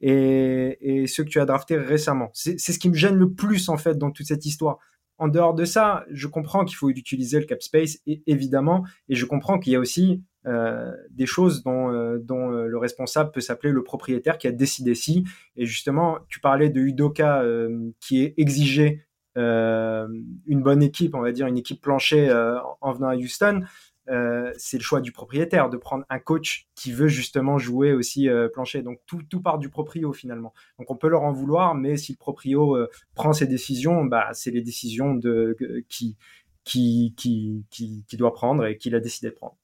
et, ceux que tu as draftés récemment. C'est ce qui me gêne le plus en fait dans toute cette histoire. En dehors de ça, je comprends qu'il faut utiliser le cap space, évidemment, et je comprends qu'il y a aussi euh, des choses dont, euh, euh, le responsable peut s'appeler le propriétaire qui a décidé si. Et justement, tu parlais de Udoka qui est exigé une bonne équipe, on va dire une équipe planchée en venant à Houston. Euh, c'est le choix du propriétaire de prendre un coach qui veut justement jouer aussi euh, plancher. Donc tout, tout part du proprio finalement. Donc on peut leur en vouloir, mais si le proprio euh, prend ses décisions, bah, c'est les décisions de, qui, qui, qui, qui, doit prendre et qu'il a décidé de prendre.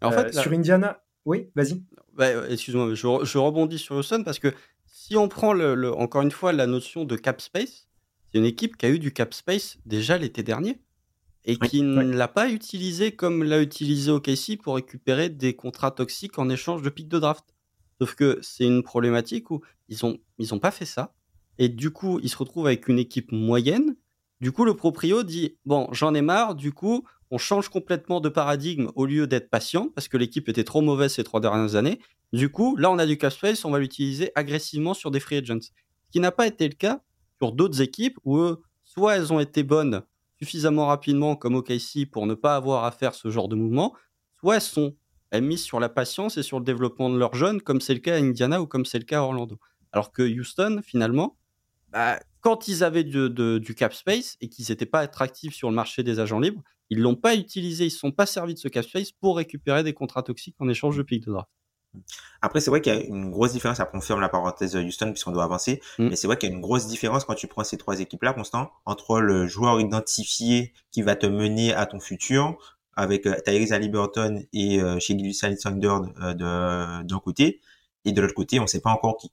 En fait, sur Indiana, oui, vas-y.
Bah, excuse-moi, je, rebondis sur Houston parce que si on prend le, encore une fois la notion de cap space, c'est une équipe qui a eu du cap space déjà l'été dernier et qui ne l'a pas utilisé comme l'a utilisé OKC pour récupérer des contrats toxiques en échange de pics de draft. Sauf que c'est une problématique où ils ont ils ont pas fait ça et du coup ils se retrouvent avec une équipe moyenne. Du coup le proprio dit bon j'en ai marre. Du coup on change complètement de paradigme au lieu d'être patient parce que l'équipe était trop mauvaise ces trois dernières années. Du coup là on a du cash space, on va l'utiliser agressivement sur des free agents. Ce qui n'a pas été le cas sur d'autres équipes où soit elles ont été bonnes suffisamment rapidement comme OKC pour ne pas avoir à faire ce genre de mouvement, soit elles sont elles misent sur la patience et sur le développement de leurs jeunes, comme c'est le cas à Indiana ou comme c'est le cas à Orlando. Alors que Houston, finalement, bah, quand ils avaient du cap space et qu'ils n'étaient pas attractifs sur le marché des agents libres, ils l'ont pas utilisé, ils ne sont pas servis de ce cap space pour récupérer des contrats toxiques en échange de pics de draft.
Après, c'est vrai qu'il y a une grosse différence, ça confirme la parenthèse de Houston puisqu'on doit avancer, mm. mais c'est vrai qu'il y a une grosse différence quand tu prends ces trois équipes-là, Constant, entre le joueur identifié qui va te mener à ton futur, avec euh, Tyrese Halliburton et euh, chez Gilles Alexander euh, d'un côté, et de l'autre côté, on ne sait pas encore qui.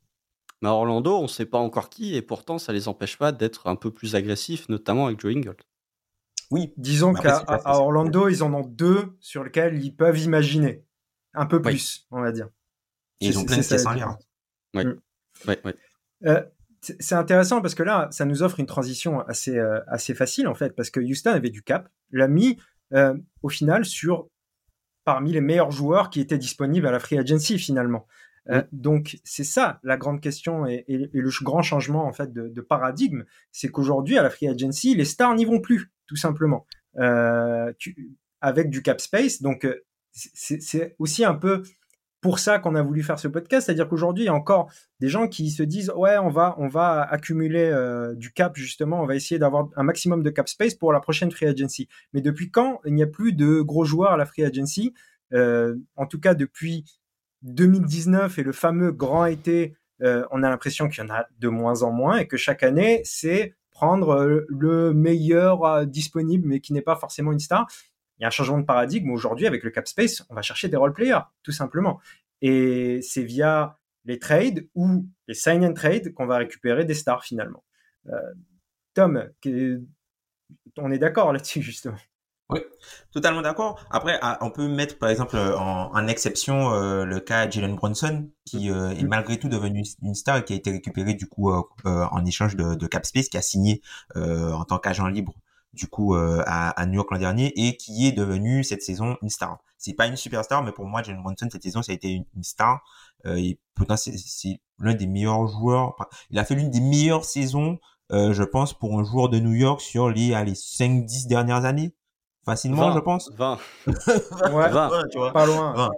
Mais Orlando, on ne sait pas encore qui, et pourtant, ça les empêche pas d'être un peu plus agressifs, notamment avec Joe Ingold.
Oui, disons qu'à Orlando, ils en ont deux sur lesquels ils peuvent imaginer. Un peu plus, on va dire.
Et ils ont plein de pièces.
Mm.
Euh, c'est intéressant parce que là, ça nous offre une transition assez, euh, assez facile en fait, parce que Houston avait du cap, l'a mis euh, au final sur parmi les meilleurs joueurs qui étaient disponibles à la free agency finalement. Euh, donc c'est ça la grande question et, le grand changement en fait de, paradigme, c'est qu'aujourd'hui à la free agency les stars n'y vont plus tout simplement avec du cap space. Donc c'est aussi un peu pour ça qu'on a voulu faire ce podcast, c'est-à-dire qu'aujourd'hui il y a encore des gens qui se disent ouais on va on va accumuler euh, du cap justement, on va essayer d'avoir un maximum de cap space pour la prochaine free agency. Mais depuis quand il n'y a plus de gros joueurs à la free agency? Euh, En tout cas depuis 2019 et le fameux grand été, euh, on a l'impression qu'il y en a de moins en moins et que chaque année c'est prendre le meilleur disponible mais qui n'est pas forcément une star il y a un changement de paradigme aujourd'hui avec le cap space, on va chercher des role players tout simplement. Et c'est via les trades ou les sign and trade qu'on va récupérer des stars finalement. Euh, Tom, on est d'accord là-dessus justement.
Oui, totalement d'accord. Après, ah, on peut mettre par exemple en, exception euh, le cas Jalen Bronson, qui euh, est mm-hmm. malgré tout devenu une star et qui a été récupéré du coup en échange de, de Cap Space, qui a signé en tant qu'agent libre du coup euh, à, à, New York l'an dernier et qui est devenu cette saison une star. C'est pas une superstar, mais pour moi, Jalen Brunson cette saison, ça a été une, star. Euh, et pourtant, c'est l'un des meilleurs joueurs. Il a fait l'une des meilleures saisons, euh, je pense, pour un joueur de New York sur les, les 5-10 dernières années. Facilement, je pense.
20.
ouais, 20. tu vois. Pas loin.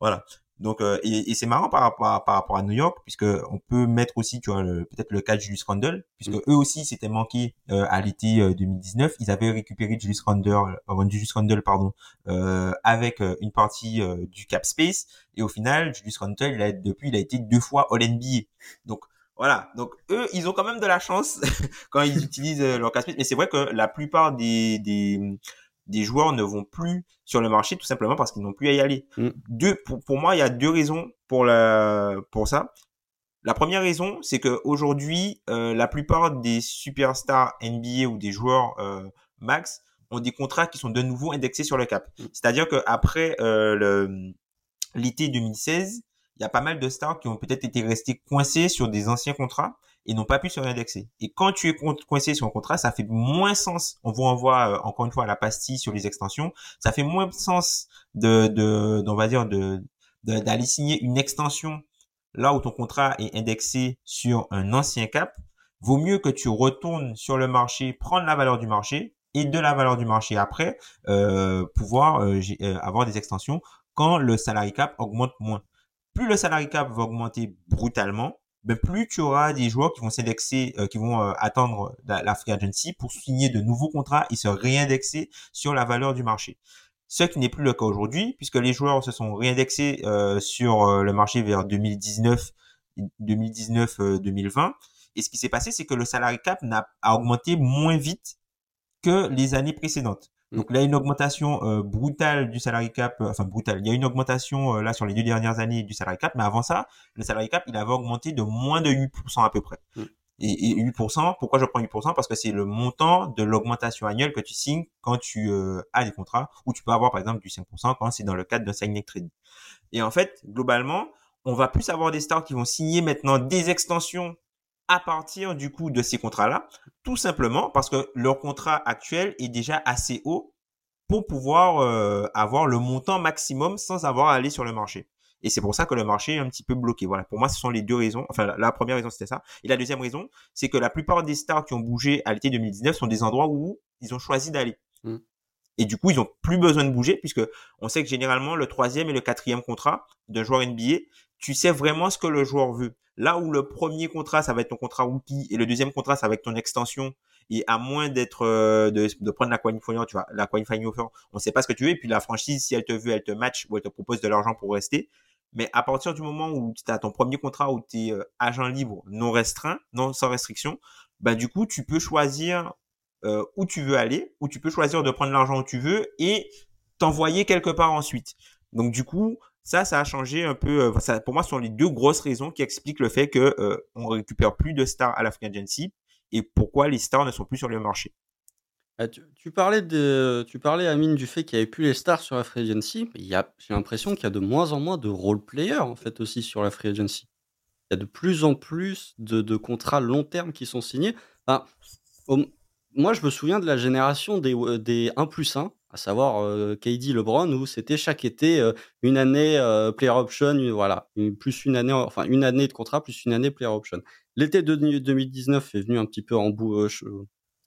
Voilà. Donc, euh, et, et c'est marrant par rapport, à, par rapport à New York, puisque on peut mettre aussi, tu vois, peut-être le cas de Julius Randle, puisque mm. eux aussi s'étaient manqués euh, à l'été 2019. Euh, Ils avaient récupéré Julius Randle, euh, Julius Randle, pardon, euh, avec une partie du cap space. Et au final, Julius Randle, il a, depuis, il a été deux fois All NBA. Donc, voilà. Donc, eux, ils ont quand même de la chance quand ils utilisent leur cap space. Mais c'est vrai que la plupart des, des des joueurs ne vont plus sur le marché tout simplement parce qu'ils n'ont plus à y aller. Mm. Deux, pour, moi, il y a deux raisons pour la, pour ça. La première raison, c'est que aujourd'hui, euh, la plupart des superstars NBA ou des joueurs euh, max ont des contrats qui sont de nouveau indexés sur le cap. Mm. C'est-à-dire qu'après euh, l'été 2016, il y a pas mal de stars qui ont peut-être été restés coincés sur des anciens contrats et n'ont pas pu se réindexer. Et quand tu es coincé sur un contrat, ça fait moins sens. On vous envoie euh, encore une fois à la pastille sur les extensions. Ça fait moins sens de, de, on va dire de d'aller signer une extension là où ton contrat est indexé sur un ancien cap. Vaut mieux que tu retournes sur le marché, prendre la valeur du marché et de la valeur du marché après euh, pouvoir euh, euh, avoir des extensions quand le salary cap augmente moins. Plus le salary cap va augmenter brutalement, ben plus tu auras des joueurs qui vont s'indexer, euh, qui vont euh, attendre la, free agency pour signer de nouveaux contrats et se réindexer sur la valeur du marché. Ce qui n'est plus le cas aujourd'hui, puisque les joueurs se sont réindexés euh, sur le marché vers 2019, 2019-2020. Et ce qui s'est passé, c'est que le salary cap n'a a augmenté moins vite que les années précédentes. Donc là, il y a une augmentation euh, brutale du salary cap, euh, enfin brutale. Il y a une augmentation euh, là sur les deux dernières années du salary cap, mais avant ça, le salary cap, il avait augmenté de moins de 8% à peu près. Mm. Et, et, 8%, pourquoi je prends 8% Parce que c'est le montant de l'augmentation annuelle que tu signes quand tu as des contrats, ou tu peux avoir par exemple du 5% quand c'est dans le cadre d'un signing trade. Et en fait, globalement, on va plus avoir des stars qui vont signer maintenant des extensions à partir du coup de ces contrats-là, tout simplement parce que leur contrat actuel est déjà assez haut pour pouvoir euh, avoir le montant maximum sans avoir à aller sur le marché. Et c'est pour ça que le marché est un petit peu bloqué. Voilà, pour moi, ce sont les deux raisons. Enfin, la, première raison, c'était ça. Et la deuxième raison, c'est que la plupart des stars qui ont bougé à l'été 2019 sont des endroits où ils ont choisi d'aller. Mmh. Et du coup, ils ont plus besoin de bouger puisque on sait que généralement, le troisième et le quatrième contrat d'un joueur NBA, tu sais vraiment ce que le joueur veut. Là où le premier contrat, ça va être ton contrat rookie et le deuxième contrat, ça va être ton extension. Et à moins d'être euh, de, prendre la qualifying tu vois, la qualifying offer, on sait pas ce que tu veux. Et puis la franchise, si elle te veut, elle te match ou elle te propose de l'argent pour rester. Mais à partir du moment où tu as ton premier contrat où tu es euh, agent libre, non restreint, non sans restriction, ben du coup, tu peux choisir euh, où tu veux aller, ou tu peux choisir de prendre l'argent où tu veux et t'envoyer quelque part ensuite. Donc du coup, ça, ça a changé un peu. Euh, ça, pour moi, ce sont les deux grosses raisons qui expliquent le fait que euh, on récupère plus de stars à la free agency et pourquoi les stars ne sont plus sur le marché.
Ah, tu, parlais de, tu parlais Amine du fait qu'il n'y avait plus les stars sur la free agency. Il y a, j'ai l'impression qu'il y a de moins en moins de role players en fait aussi sur la free agency. Il y a de plus en plus de, contrats long terme qui sont signés. moi, je me souviens de la génération des, des 1 plus 1, à savoir euh, KD LeBron, où c'était chaque été une année euh, player option, voilà, plus une année, enfin une année de contrat plus une année player option. L'été de 2019 est venu un petit peu en bout,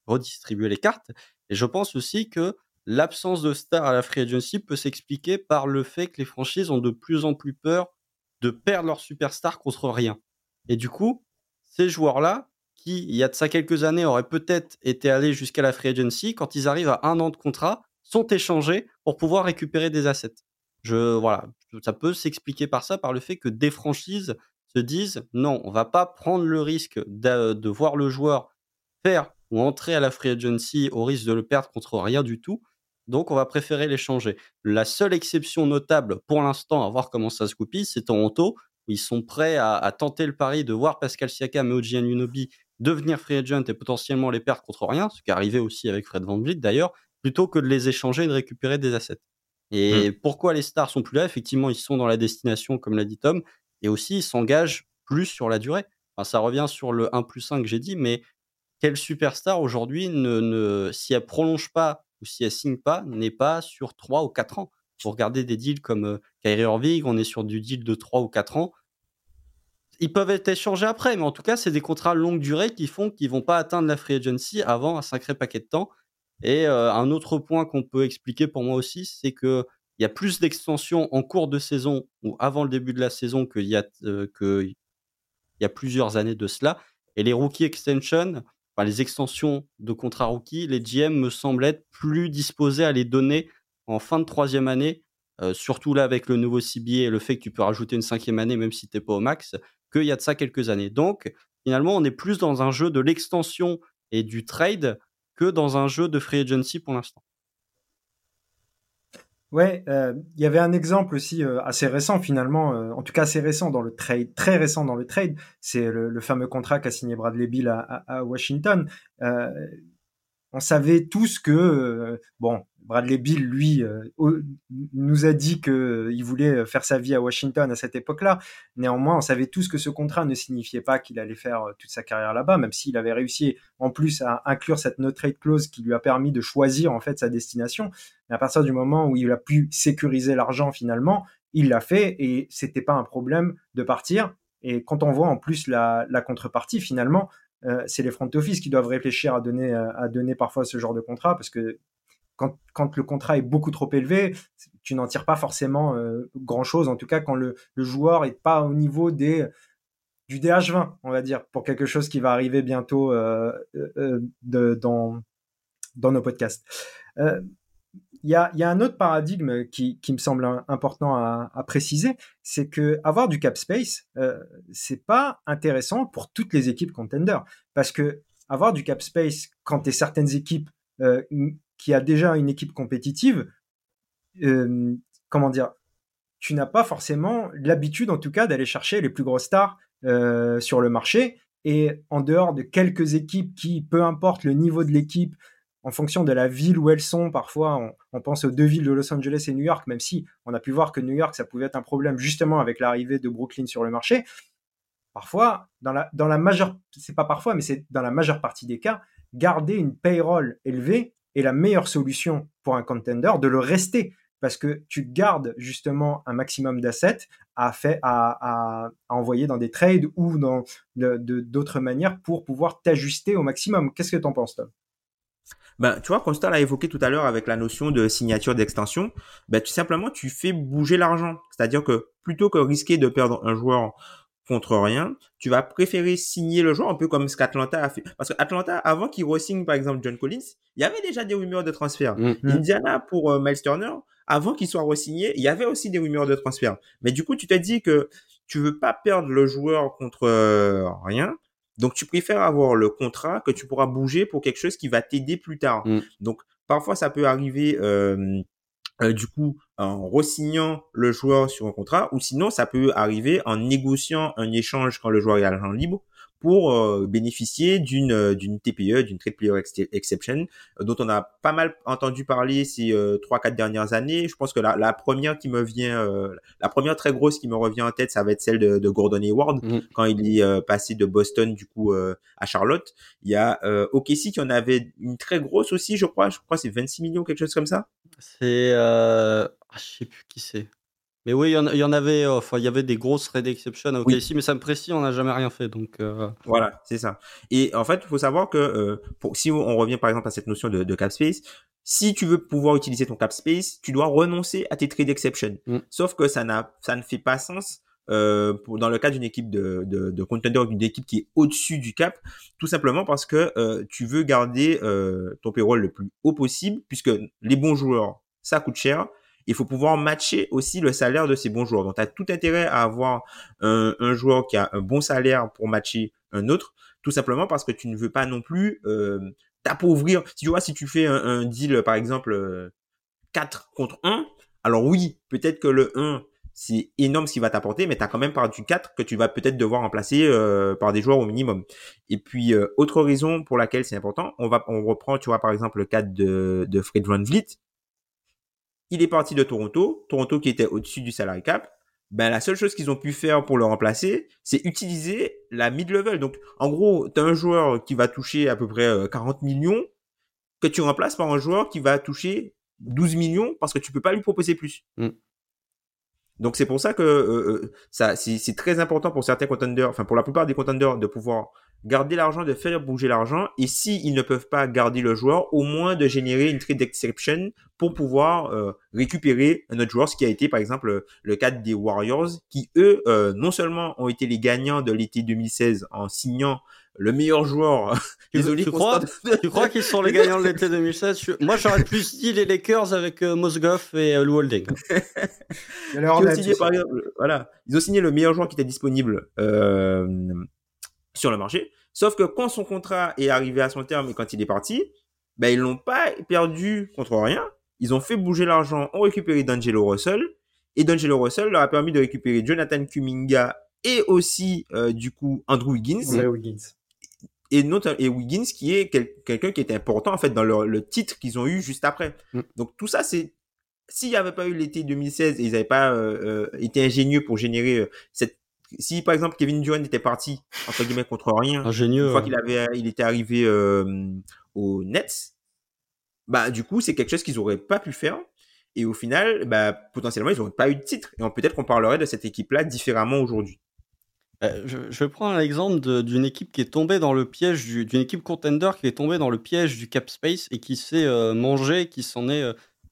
redistribuer les cartes. Et je pense aussi que l'absence de stars à la free agency peut s'expliquer par le fait que les franchises ont de plus en plus peur de perdre leur superstar contre rien. Et du coup, ces joueurs-là, qui, il y a de ça quelques années, auraient peut-être été allés jusqu'à la free agency, quand ils arrivent à un an de contrat, sont échangés pour pouvoir récupérer des assets. Je, voilà, ça peut s'expliquer par ça, par le fait que des franchises se disent non, on va pas prendre le risque de, voir le joueur faire ou entrer à la free agency au risque de le perdre contre rien du tout. Donc, on va préférer l'échanger. La seule exception notable pour l'instant, à voir comment ça se goupille, c'est Toronto, où ils sont prêts à, tenter le pari de voir Pascal Siakam et OG Anunoby devenir free agent et potentiellement les perdre contre rien, ce qui est arrivé aussi avec Fred Van Vliet d'ailleurs, plutôt que de les échanger et de récupérer des assets. Et mmh. pourquoi les stars sont plus là? Effectivement, ils sont dans la destination, comme l'a dit Tom, et aussi ils s'engagent plus sur la durée. Enfin, ça revient sur le 1 plus 1 que j'ai dit, mais quelle superstar aujourd'hui, ne, ne, si elle prolonge pas ou si elle signe pas, n'est pas sur 3 ou 4 ans? Vous regardez des deals comme euh, Kyrie Irving, on est sur du deal de 3 ou 4 ans. Ils peuvent être échangés après, mais en tout cas, c'est des contrats longue durée qui font qu'ils vont pas atteindre la free agency avant un sacré paquet de temps. Et un autre point qu'on peut expliquer pour moi aussi, c'est que il y a plus d'extensions en cours de saison ou avant le début de la saison qu'il y a euh, y a plusieurs années de cela. Et les rookie extensions, enfin, les extensions de contrat rookie, les GM me semblent être plus disposés à les donner en fin de troisième année, surtout là avec le nouveau CBA et le fait que tu peux rajouter une cinquième année même si tu n'es pas au max, qu'il y a de ça quelques années. Donc finalement, on est plus dans un jeu de l'extension et du trade que dans un jeu de free agency pour l'instant.
Ouais, euh, il y avait un exemple aussi euh, assez récent finalement, euh, en tout cas assez récent dans le trade, très récent dans le trade, c'est le, fameux contrat qu'a signé Bradley Bill à, à, à Washington. on savait tous que bon, Bradley Bill, lui, euh, nous a dit qu'il voulait faire sa vie à Washington à cette époque-là. Néanmoins, on savait tous que ce contrat ne signifiait pas qu'il allait faire euh, toute sa carrière là-bas, même s'il avait réussi en plus à inclure cette no trade clause qui lui a permis de choisir en fait sa destination. Mais à partir du moment où il a pu sécuriser l'argent finalement, il l'a fait et c'était pas un problème de partir. Et quand on voit en plus la, contrepartie finalement, euh, c'est les front office qui doivent réfléchir à donner, à donner parfois ce genre de contrat parce que quand, le contrat est beaucoup trop élevé, tu n'en tires pas forcément euh, grand-chose, en tout cas quand le, joueur n'est pas au niveau des, du DH20, on va dire, pour quelque chose qui va arriver bientôt euh, euh, dans, dans nos podcasts. Il y a, un autre paradigme qui, me semble important à, préciser, c'est que avoir du cap space, c'est pas intéressant pour toutes les équipes contender, parce que avoir du cap space quand tu es certaines équipes qui a déjà une équipe compétitive, euh, comment dire, tu n'as pas forcément l'habitude, en tout cas, d'aller chercher les plus grosses stars euh, sur le marché. Et en dehors de quelques équipes qui, peu importe le niveau de l'équipe, en fonction de la ville où elles sont, parfois on, pense aux deux villes de Los Angeles et New York, même si on a pu voir que New York, ça pouvait être un problème justement avec l'arrivée de Brooklyn sur le marché. Parfois, dans la, dans la majeure, c'est pas parfois, mais c'est dans la majeure partie des cas, garder une payroll élevée est la meilleure solution pour un contender de le rester parce que tu gardes justement un maximum d'assets à, à, envoyer dans des trades ou dans d'autres manières pour pouvoir t'ajuster au maximum. Qu'est-ce que tu en penses, Tom?
Ben, tu vois, Constant l'a évoqué tout à l'heure avec la notion de signature d'extension, ben, tu, simplement, tu fais bouger l'argent. C'est-à-dire que plutôt que risquer de perdre un joueur contre rien, tu vas préférer signer le joueur un peu comme ce qu'Atlanta a fait. Parce que Atlanta, avant qu'il re-signe par exemple John Collins, il y avait déjà des rumeurs de transfert. Mm. Mm. Indiana pour euh, Miles Turner, avant qu'il soit re-signé, il y avait aussi des rumeurs de transfert. Mais du coup, tu t'es dit que tu veux pas perdre le joueur contre euh, rien. Donc, tu préfères avoir le contrat que tu pourras bouger pour quelque chose qui va t'aider plus tard. Mm. Donc, parfois, ça peut arriver euh, euh, du coup en re-signant le joueur sur un contrat ou sinon ça peut arriver en négociant un échange quand le joueur est à l'argent libre pour euh, bénéficier d'une euh, d'une TPE, d'une Trade Player Exception, euh, dont on a pas mal entendu parler ces trois quatre dernières années. Je pense que la, la première qui me vient, la première très grosse qui me revient en tête, ça va être celle de, de Gordon Hayward mm. quand il est passé de Boston du coup à Charlotte. Il y a OKC qui en avait une très grosse aussi, je crois. Je crois c'est 26 millions quelque chose comme ça.
C'est euh... Ah, je sais plus qui c'est. Mais oui, il y, en, avait, euh, enfin, il y avait des grosses red exceptions à OKC, mais ça me précise, on n'a jamais rien fait, donc. Euh.
Voilà, c'est ça. Et en fait, il faut savoir que euh, pour, si on revient par exemple à cette notion de, de, cap space, si tu veux pouvoir utiliser ton cap space, tu dois renoncer à tes trade exceptions. Mm. Sauf que ça n'a, ça ne fait pas sens. pour, dans le cas d'une équipe de, de, de contender, d'une équipe qui est au-dessus du cap, tout simplement parce que tu veux garder ton payroll le plus haut possible, puisque les bons joueurs, ça coûte cher, il faut pouvoir matcher aussi le salaire de ces bons joueurs. Donc, tu as tout intérêt à avoir un, joueur qui a un bon salaire pour matcher un autre, tout simplement parce que tu ne veux pas non plus euh, t'appauvrir. Si tu vois, si tu fais un, deal, par exemple, 4 euh, contre 1, alors oui, peut-être que le 1, c'est énorme ce qu'il va t'apporter, mais tu as quand même du 4 que tu vas peut-être devoir remplacer euh, par des joueurs au minimum. Et puis, autre raison pour laquelle c'est important, on va on reprend, tu vois, par exemple, le cas de, de Fred Van Vliet. Il est parti de Toronto, Toronto qui était au-dessus du salary cap. Ben, la seule chose qu'ils ont pu faire pour le remplacer, c'est utiliser la mid-level. Donc, en gros, tu as un joueur qui va toucher à peu près 40 euh, millions, que tu remplaces par un joueur qui va toucher 12 millions parce que tu peux pas lui proposer plus. Mm. Donc, c'est pour ça que euh, euh, ça, c'est très important pour certains contenders, enfin pour la plupart des contenders, de pouvoir garder l'argent, de faire bouger l'argent, et s'ils ne peuvent pas garder le joueur, au moins de générer une trade exception pour pouvoir euh, récupérer un autre joueur, ce qui a été par exemple le cas des Warriors, qui eux, euh, non seulement ont été les gagnants de l'été 2016 en signant le meilleur joueur.
Désolé, tu, crois, tu crois qu'ils sont les gagnants de l'été 2016 Moi, j'aurais plus dit les Lakers avec euh, Mosgoff et Lou Holding.
ils, ont signé, voilà, ils ont signé le meilleur joueur qui était disponible sur le marché. Sauf que quand son contrat est arrivé à son terme et quand il est parti, ben ils l'ont pas perdu contre rien. Ils ont fait bouger l'argent, ont récupéré D'Angelo Russell et D'Angelo Russell leur a permis de récupérer Jonathan Kuminga et aussi euh, du coup Andrew Wiggins. Et, et Wiggins qui est quelqu'un qui était important en fait dans le titre qu'ils ont eu juste après. Mm. Donc tout ça c'est s'il n'y avait pas eu l'été 2016 et ils n'avaient pas euh, euh, été ingénieux pour générer cette si par exemple Kevin Durant était parti entre guillemets contre rien,
Ingénieux,
une fois qu'il avait, il était arrivé euh, au Nets, bah du coup c'est quelque chose qu'ils auraient pas pu faire. Et au final, bah, potentiellement, ils n'auraient pas eu de titre. Et peut-être qu'on parlerait de cette équipe-là différemment aujourd'hui.
Euh, je, je, vais prendre l'exemple d'une équipe qui est tombée dans le piège, d'une équipe contender qui est tombée dans le piège du cap space et qui s'est euh, mangé, qui s'en est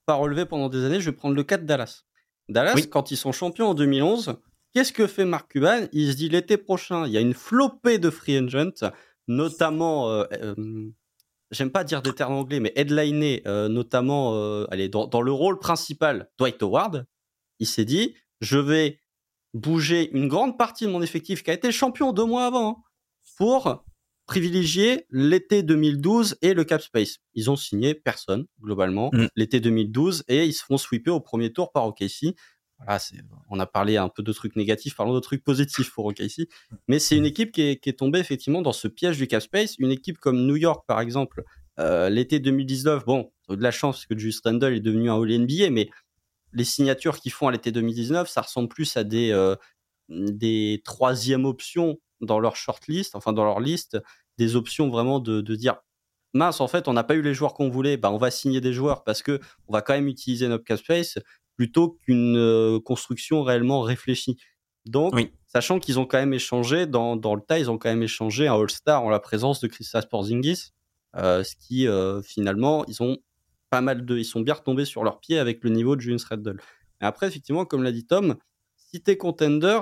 pas relevé pendant des années. Je vais prendre le cas de Dallas. Dallas, quand ils sont champions en 2011, Qu'est-ce que fait Mark Cuban? Il se dit l'été prochain, il y a une flopée de free agents, notamment, euh, euh, j'aime pas dire des termes anglais, mais headliné, euh, notamment, allez, dans, dans, le rôle principal, Dwight Howard. Il s'est dit, je vais bouger une grande partie de mon effectif qui a été champion deux mois avant hein, pour privilégier l'été 2012 et le cap space. Ils ont signé personne globalement mm. l'été 2012 et ils se font sweeper au premier tour par OKC on a parlé un peu de trucs négatifs, parlons de trucs positifs pour OKC. Mais c'est une équipe qui est, tombée effectivement dans ce piège du cap space. Une équipe comme New York, par exemple, euh, l'été 2019, bon, de la chance que Julius Randle est devenu un All NBA, mais les signatures qu'ils font à l'été 2019, ça ressemble plus à des, euh, des troisièmes options dans leur shortlist, enfin dans leur liste, des options vraiment de, de dire mince, en fait, on n'a pas eu les joueurs qu'on voulait, bah, on va signer des joueurs parce que on va quand même utiliser notre cap space plutôt qu'une euh, construction réellement réfléchie. Donc, sachant qu'ils ont quand même échangé, dans, dans le tas, ils ont quand même échangé un All-Star en la présence de Christophe Porzingis, euh, ce qui, euh, finalement, ils ont pas mal de... Ils sont bien retombés sur leurs pieds avec le niveau de Julius Randle. Et après, effectivement, comme l'a dit Tom, si t'es contender,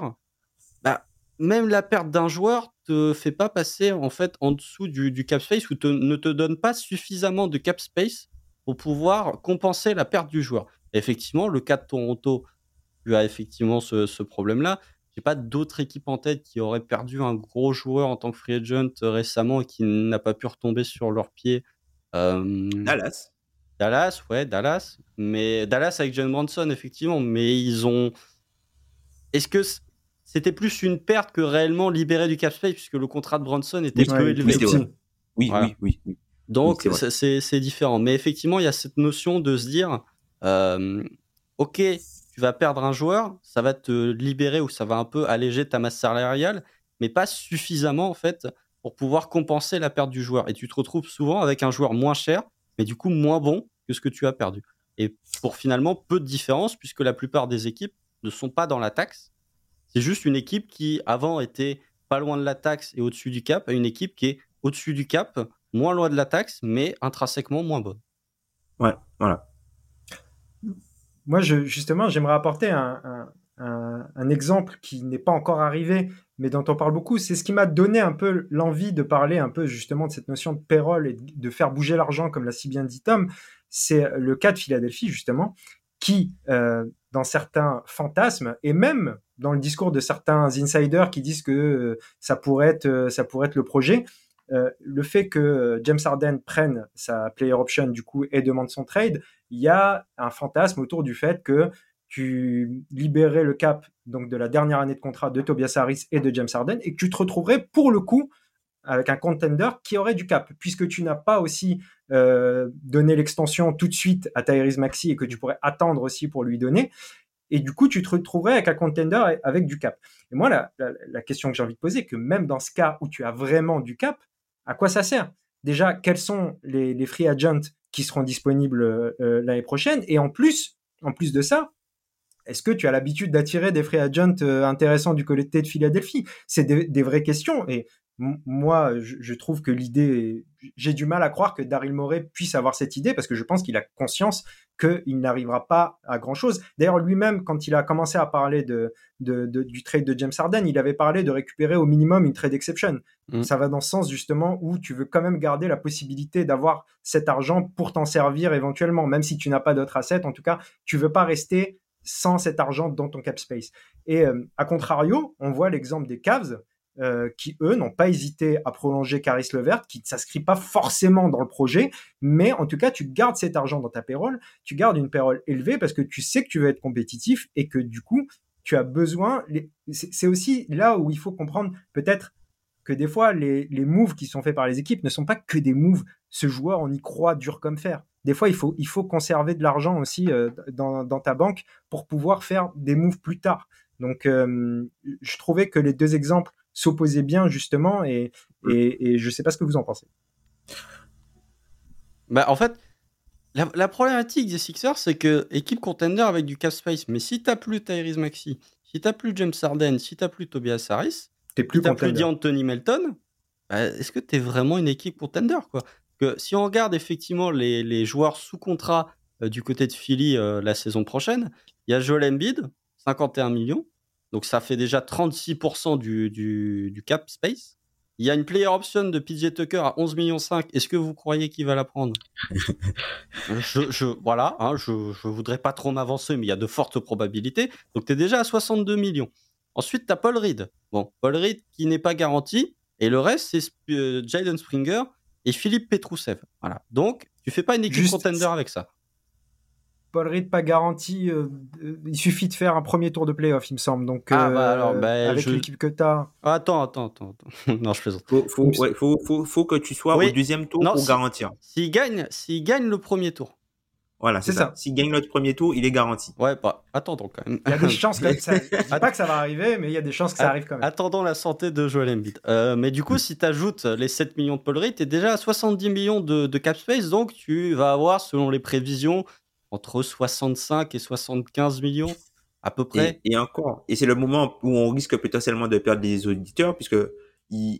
bah, même la perte d'un joueur te fait pas passer, en fait, en dessous du, du cap space ou ne te donne pas suffisamment de cap space pour pouvoir compenser la perte du joueur effectivement, le cas de Toronto, tu as effectivement ce, problème-là. J'ai pas d'autres équipes en tête qui auraient perdu un gros joueur en tant que free agent récemment et qui n'a pas pu retomber sur leurs pieds.
Dallas.
Dallas, ouais, Dallas. Mais Dallas avec John Branson, effectivement. Mais ils ont. Est-ce que c'était plus une perte que réellement libérer du cap space puisque le contrat de Bronson était peu élevé.
Oui, oui, oui, oui,
Donc c'est différent. Mais effectivement, il y a cette notion de se dire, euh, ok, tu vas perdre un joueur, ça va te libérer ou ça va un peu alléger ta masse salariale, mais pas suffisamment en fait pour pouvoir compenser la perte du joueur. Et tu te retrouves souvent avec un joueur moins cher, mais du coup moins bon que ce que tu as perdu. Et pour finalement peu de différence, puisque la plupart des équipes ne sont pas dans la taxe. C'est juste une équipe qui, avant, était pas loin de la taxe et au-dessus du cap, à une équipe qui est au-dessus du cap, moins loin de la taxe, mais intrinsèquement moins bonne.
Ouais, voilà.
Moi, justement, j'aimerais apporter un, un, exemple qui n'est pas encore arrivé, mais dont on parle beaucoup. C'est ce qui m'a donné un peu l'envie de parler un peu justement de cette notion de payroll et de faire bouger l'argent, comme l'a si bien dit Tom. C'est le cas de Philadelphie, justement, qui, euh, dans certains fantasmes, et même dans le discours de certains insiders qui disent que euh, ça, pourrait être, euh, ça pourrait être le projet, le fait que James Harden prenne sa player option du coup et demande son trade, il y a un fantasme autour du fait que tu libérais le cap donc de la dernière année de contrat de Tobias Harris et de James Harden et que tu te retrouverais pour le coup avec un contender qui aurait du cap, puisque tu n'as pas aussi euh, donné l'extension tout de suite à Tyrese Maxi et que tu pourrais attendre aussi pour lui donner. Et du coup, tu te retrouverais avec un contender avec du cap. Et moi, la, la, question que j'ai envie de poser, que même dans ce cas où tu as vraiment du cap, à quoi ça sert? Déjà, quels sont les, free agents qui seront disponibles euh, l'année prochaine? Et en plus, en plus de ça, est-ce que tu as l'habitude d'attirer des free agents euh, intéressants du côté de Philadelphie? C'est des, des, vraies questions. Et moi, je, trouve que l'idée, j'ai du mal à croire que Daryl Morey puisse avoir cette idée parce que je pense qu'il a conscience qu'il n'arrivera pas à grand chose. D'ailleurs, lui-même, quand il a commencé à parler de, du trade de James Harden, il avait parlé de récupérer au minimum une trade exception. Mm. Ça va dans ce sens justement où tu veux quand même garder la possibilité d'avoir cet argent pour t'en servir éventuellement, même si tu n'as pas d'autres assets. En tout cas, tu veux pas rester sans cet argent dans ton cap space. Et euh, à contrario, on voit l'exemple des Cavs euh, qui, eux, n'ont pas hésité à prolonger Caris Levert, qui ne s'inscrit pas forcément dans le projet, mais en tout cas, tu gardes cet argent dans ta payroll, tu gardes une payroll élevée parce que tu sais que tu veux être compétitif et que du coup, tu as besoin. C'est aussi là où il faut comprendre peut-être que des fois, les, les moves qui sont faits par les équipes ne sont pas que des moves. Ce joueur, on y croit dur comme fer. Des fois, il faut, il faut conserver de l'argent aussi euh, dans, dans, ta banque pour pouvoir faire des moves plus tard. Donc, euh, je trouvais que les deux exemples s'opposer bien justement et, et, et je sais pas ce que vous en pensez.
Bah, en fait, la, problématique des Sixers, c'est que équipe contender avec du cap space, mais si t'as plus Tyrese Maxi, si t'as plus James Harden, si t'as plus Tobias Harris,
t'es plus
si t'as plus D'Anthony Melton, bah, est-ce que t'es vraiment une équipe contender quoi? Que Si on regarde effectivement les, les joueurs sous contrat euh, du côté de Philly euh, la saison prochaine, il y a Joel Embiid, 51 millions. Donc ça fait déjà 36% du, du, cap space. Il y a une player option de PJ Tucker à 11 millions 5. Est-ce que vous croyez qu'il va la prendre? Je, Voilà, hein, je ne voudrais pas trop m'avancer, mais il y a de fortes probabilités. Donc tu es déjà à 62 millions. Ensuite, tu as Paul Reed. Bon, Paul Reed qui n'est pas garanti. Et le reste, c'est euh, Jaden Springer et Philippe Petrousev. Voilà. Donc, tu fais pas une équipe contender avec ça.
Paul Reed pas garanti. Euh, euh, il suffit de faire un premier tour de playoff, il me semble. Donc,
ah, bah alors, bah,
avec l'équipe que tu as.
attends, attends, attends, non, je plaisante.
Faut, faut, faut, faut, faut, que tu sois au deuxième tour pour garantir.
S'il gagne, s'il gagne le premier tour.
Voilà, c'est ça. S'il gagne notre premier tour, il est garanti.
Ouais, pas. Attendons quand même.
Il y a des chances que ça. Je dis pas que ça va arriver, mais il y a des chances que ça arrive quand même.
Attendons la santé de Joel Embiid. Euh, mais du coup, si tu ajoutes les 7 millions de Paul Reed, tu es déjà à 70 millions de, de cap space, donc tu vas avoir, selon les prévisions, entre 65 et 75 millions à peu près.
Et, encore, et c'est le moment où on risque potentiellement de perdre des auditeurs, puisque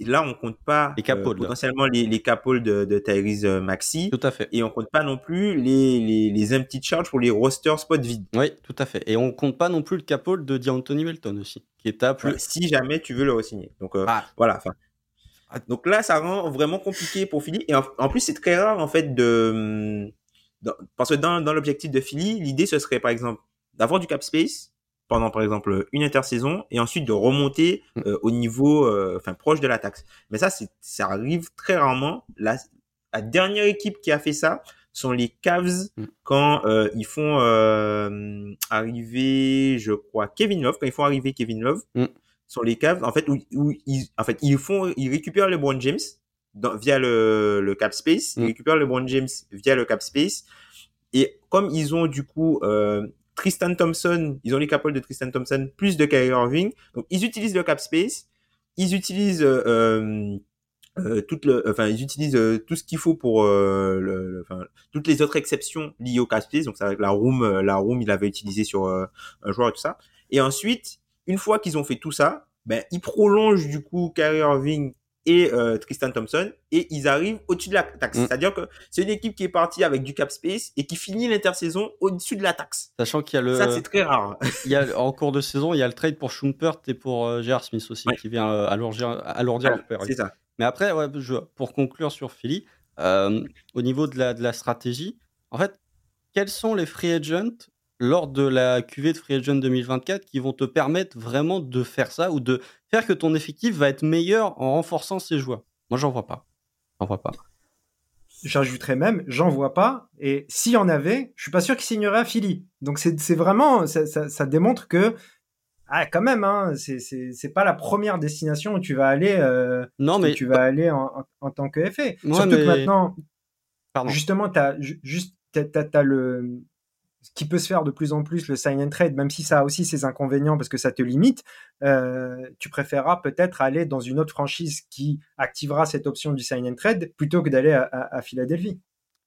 là, on compte pas
les capoles,
euh, potentiellement les, les capoles de, de Tyrese euh, Maxi.
Tout à fait.
Et on compte pas non plus les, les, les empty charge pour les rosters spot vides.
Oui, tout à fait. Et on compte pas non plus le capole de D'Anthony Melton aussi, qui est à plus.
si jamais tu veux le re-signer. Donc euh, ah. voilà. Donc là, ça rend vraiment compliqué pour Philly. Et en plus, c'est très rare en fait de parce que dans, dans l'objectif de Philly, l'idée ce serait par exemple d'avoir du cap space pendant par exemple une intersaison et ensuite de remonter mm. euh, au niveau euh, enfin proche de la taxe. Mais ça c'est ça arrive très rarement. La, la dernière équipe qui a fait ça sont les Cavs mm. quand euh, ils font arriver je crois Kevin Love quand ils font arriver Kevin Love. Mm. sont les Cavs, en fait, où, ils, en fait, ils font, ils récupèrent LeBron James via le, le cap space, ils mm. récupèrent LeBron James via le cap space, et comme ils ont du coup euh, Tristan Thompson, ils ont les capoles de Tristan Thompson plus de Kyrie Irving, donc ils utilisent le cap space, ils utilisent euh, euh, euh toute le, enfin ils utilisent euh, tout ce qu'il faut pour le, enfin, toutes les autres exceptions liées au cap space, donc ça la room, la room il avait utilisé sur un joueur et tout ça, et ensuite une fois qu'ils ont fait tout ça, ben, ils prolongent du coup Kyrie Irving et euh, Tristan Thompson et ils arrivent au-dessus de la taxe. Mm. C'est-à-dire que c'est une équipe qui est partie avec du cap space et qui finit l'intersaison au-dessus de la taxe.
Sachant qu'il y a le
ça c'est très rare.
il y a en cours de saison, il y a le trade pour Schumpert et pour euh, J.R. Smith aussi qui vient euh, alourdir, alourdir leur
C'est ça.
Mais après ouais, je, pour conclure sur Philly, euh, au niveau de la de la stratégie, en fait, quels sont les free agents lors de la QV de Free Agent 2024 qui vont te permettre vraiment de faire ça ou de faire que ton effectif va être meilleur en renforçant ses joueurs Moi, j'en vois pas. J'en vois pas.
J'ajouterais même, j'en vois pas. Et s'il y en avait, je suis pas sûr qu'il signerait à Philly. Donc c'est vraiment, ça, ça, démontre que, ah, quand même, hein, c'est pas la première destination où tu vas aller. Euh,
non, mais
tu vas aller en, en, tant que FA. Surtout que maintenant, justement, t'as juste, t'as le ce qui peut se faire de plus en plus, le sign and trade, même si ça a aussi ses inconvénients parce que ça te limite, euh, tu préféreras peut-être aller dans une autre franchise qui activera cette option du sign and trade plutôt que d'aller à, Philadelphie.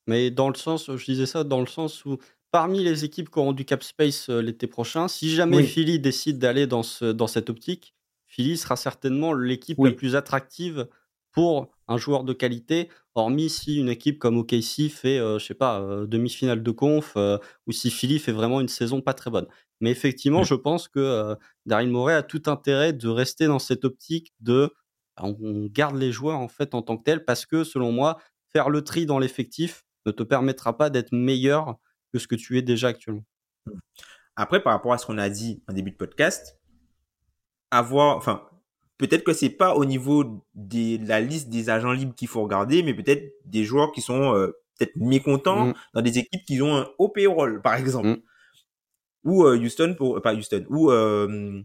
Mais dans le sens, je disais ça dans le sens où parmi les équipes qui auront du cap space euh, l'été prochain, si jamais Philly décide d'aller dans, ce, dans cette optique, Philly sera certainement l'équipe la plus attractive pour un joueur de qualité, hormis si une équipe comme OKC fait, euh, je sais pas, euh, demi-finale de conf, euh, ou si Philly fait vraiment une saison pas très bonne. Mais effectivement, mmh. je pense que Daryl Morey a tout intérêt de rester dans cette optique de bah, on garde les joueurs en fait en tant que tels parce que selon moi, faire le tri dans l'effectif ne te permettra pas d'être meilleur que ce que tu es déjà actuellement. Mmh.
Après, par rapport à ce qu'on a dit en début de podcast, avoir, enfin, peut-être que c'est pas au niveau de la liste des agents libres qu'il faut regarder, mais peut-être des joueurs qui sont euh, peut-être mécontents mm. dans des équipes qui ont un haut payroll, par exemple. Mm. Ou euh, Houston, pour, pas Houston, ou euh,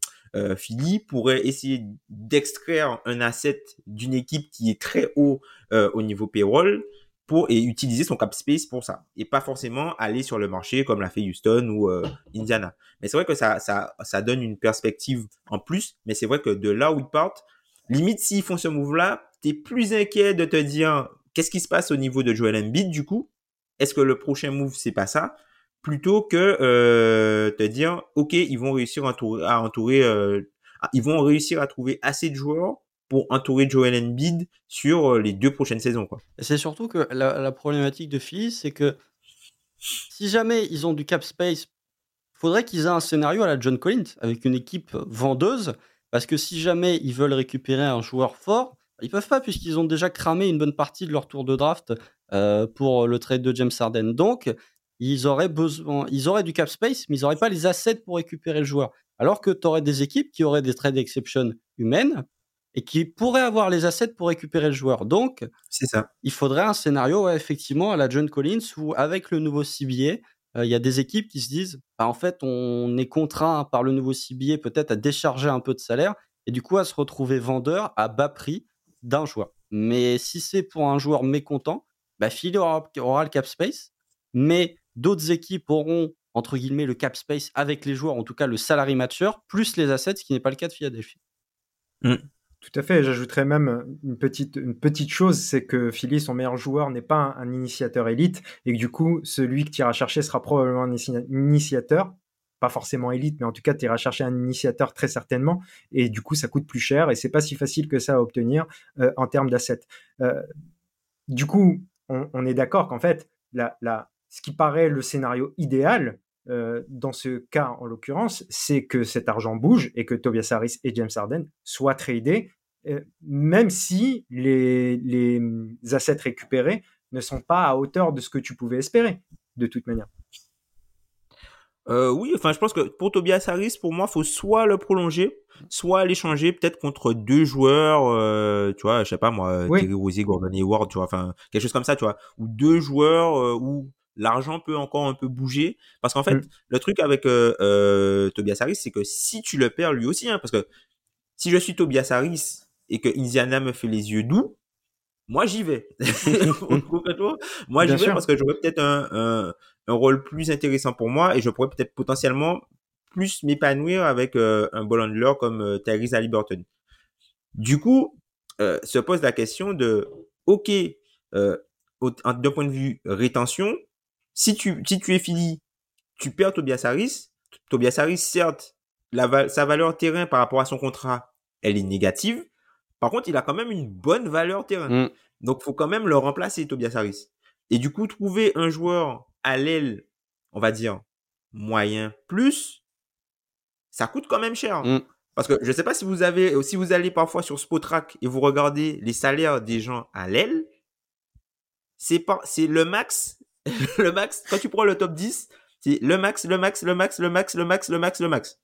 Philly pourrait essayer d'extraire un asset d'une équipe qui est très haut au niveau payroll et utiliser son cap space pour ça et pas forcément aller sur le marché comme l'a fait Houston ou euh, Indiana. Mais c'est vrai que ça ça ça donne une perspective en plus, mais c'est vrai que de là où ils partent, limite s'ils font ce move là, tu es plus inquiet de te dire qu'est-ce qui se passe au niveau de Joel Embiid du coup? Est-ce que le prochain move c'est pas ça? Plutôt que euh, te dire OK, ils vont réussir à entourer, à entourer euh, ils vont réussir à trouver assez de joueurs pour entourer Joel Embiid sur euh, les deux prochaines saisons.
C'est surtout que la, problématique de Philly, c'est que si jamais ils ont du cap space, faudrait qu'ils aient un scénario à la John Collins avec une équipe vendeuse, parce que si jamais ils veulent récupérer un joueur fort, ils peuvent pas puisqu'ils ont déjà cramé une bonne partie de leur tour de draft euh, pour le trade de James Harden. Donc, ils auraient besoin, ils auraient du cap space, mais ils n'auraient pas les assets pour récupérer le joueur. Alors que tu aurais des équipes qui auraient des trades exception humaines et qui pourrait avoir les assets pour récupérer le joueur. Donc,
c'est ça.
Il faudrait un scénario effectivement à la John Collins où avec le nouveau CBA, euh, il y a des équipes qui se disent bah, en fait, on est contraint par le nouveau CBA peut-être à décharger un peu de salaire et du coup à se retrouver vendeur à bas prix d'un joueur. Mais si c'est pour un joueur mécontent, bah, Philly aura, aura le cap space, mais d'autres équipes auront entre guillemets le cap space avec les joueurs, en tout cas le salary matcher, plus les assets, ce qui n'est pas le cas de Philadelphie.
Mmh. Tout à fait. J'ajouterais même une petite, une petite chose, c'est que Philly, son meilleur joueur, n'est pas un, initiateur élite et que du coup, celui que tu iras chercher sera probablement un initiateur, pas forcément élite, mais en tout cas, tu iras chercher un initiateur très certainement et du coup, ça coûte plus cher et c'est pas si facile que ça à obtenir euh, en termes d'assets. Euh, du coup, on, on est d'accord qu'en fait, la, la, ce qui paraît le scénario idéal, euh, dans ce cas en l'occurrence, c'est que cet argent bouge et que Tobias Harris et James Harden soient tradés, euh, même si les, les, assets récupérés ne sont pas à hauteur de ce que tu pouvais espérer, de toute manière.
Euh, oui, enfin, je pense que pour Tobias Harris, pour moi, faut soit le prolonger, soit l'échanger peut-être contre deux joueurs, tu vois, je sais pas moi, Terry Rozier, Gordon Hayward, tu vois, enfin, quelque chose comme ça, tu vois, ou deux joueurs ou l'argent peut encore un peu bouger. Parce qu'en fait, mm. le truc avec euh, euh, Tobias Harris, c'est que si tu le perds lui aussi, hein, parce que Si je suis Tobias Harris et que Indiana me fait les yeux doux, moi j'y vais. moi j'y vais parce que j'aurais peut-être un, un, rôle plus intéressant pour moi et je pourrais peut-être potentiellement plus m'épanouir avec euh, un ball handler comme euh, Tyrese Halliburton. Du coup, euh, se pose la question de, ok, d'un point de vue rétention, si tu, si tu es fini, tu perds Tobias Harris. Tobias Harris, certes, la, sa valeur terrain par rapport à son contrat, elle est négative. Par contre, il a quand même une bonne valeur terrain. Donc, mm. Donc, faut quand même le remplacer, Tobias Harris. Et du coup, trouver un joueur à l'aile, on va dire, moyen plus, ça coûte quand même cher. Mm. Parce que je ne sais pas si vous avez, si vous allez parfois sur Spotrack et vous regardez les salaires des gens à l'aile, c'est pas, c'est le max, le max, quand tu prends le top 10, c'est le max, le max, le max, le max, le max, le max, le max.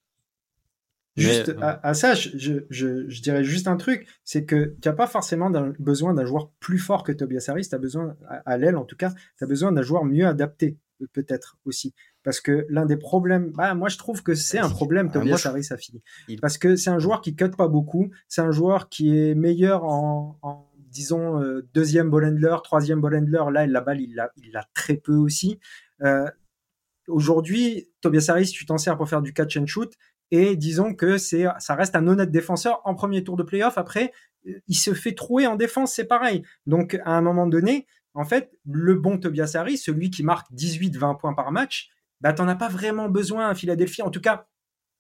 Juste euh, à, ça, je, je, je, dirais juste un truc, c'est que tu n'as pas forcément besoin d'un joueur plus fort que Tobias Harris, tu as besoin, à, l'aile en tout cas, tu as besoin d'un joueur mieux adapté, peut-être aussi. Parce que l'un des problèmes, bah, moi je trouve que c'est un problème, ah, Tobias Harris a fini. Parce que c'est un joueur qui cut pas beaucoup, c'est un joueur qui est meilleur en, en disons, euh, deuxième ball handler, troisième ball handler, là, la balle, il l'a très peu aussi. Euh, Aujourd'hui, Tobias Harris, tu t'en sers pour faire du catch and shoot, et disons que ça reste un honnête défenseur en premier tour de playoff. Après, euh, il se fait trouer en défense, c'est pareil. Donc, à un moment donné, en fait, le bon Tobias Harris, celui qui marque 18-20 points par match, bah, t'en as pas vraiment besoin à Philadelphie. En tout cas,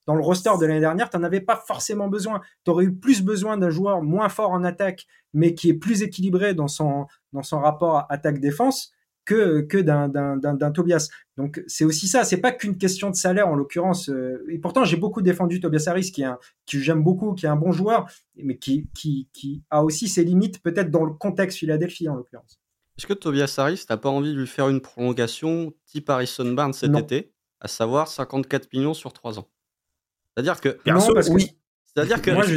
dans le roster de l'année dernière, t'en avais pas forcément besoin. Tu aurais eu plus besoin d'un joueur moins fort en attaque, mais qui est plus équilibré dans son, dans son rapport attaque-défense que, que d'un Tobias. Donc c'est aussi ça, c'est pas qu'une question de salaire en l'occurrence. Euh, et pourtant j'ai beaucoup défendu Tobias Harris, qui est un, qui j'aime beaucoup, qui est un bon joueur, mais qui, qui, qui a aussi ses limites peut-être dans le contexte Philadelphie en l'occurrence.
Est-ce que Tobias Harris, t'as pas envie de lui faire une prolongation type Harrison Barnes cet été, à savoir 54 millions sur 3 ans? C'est-à-dire que
non, parce oui.
C'est-à-dire que
moi, je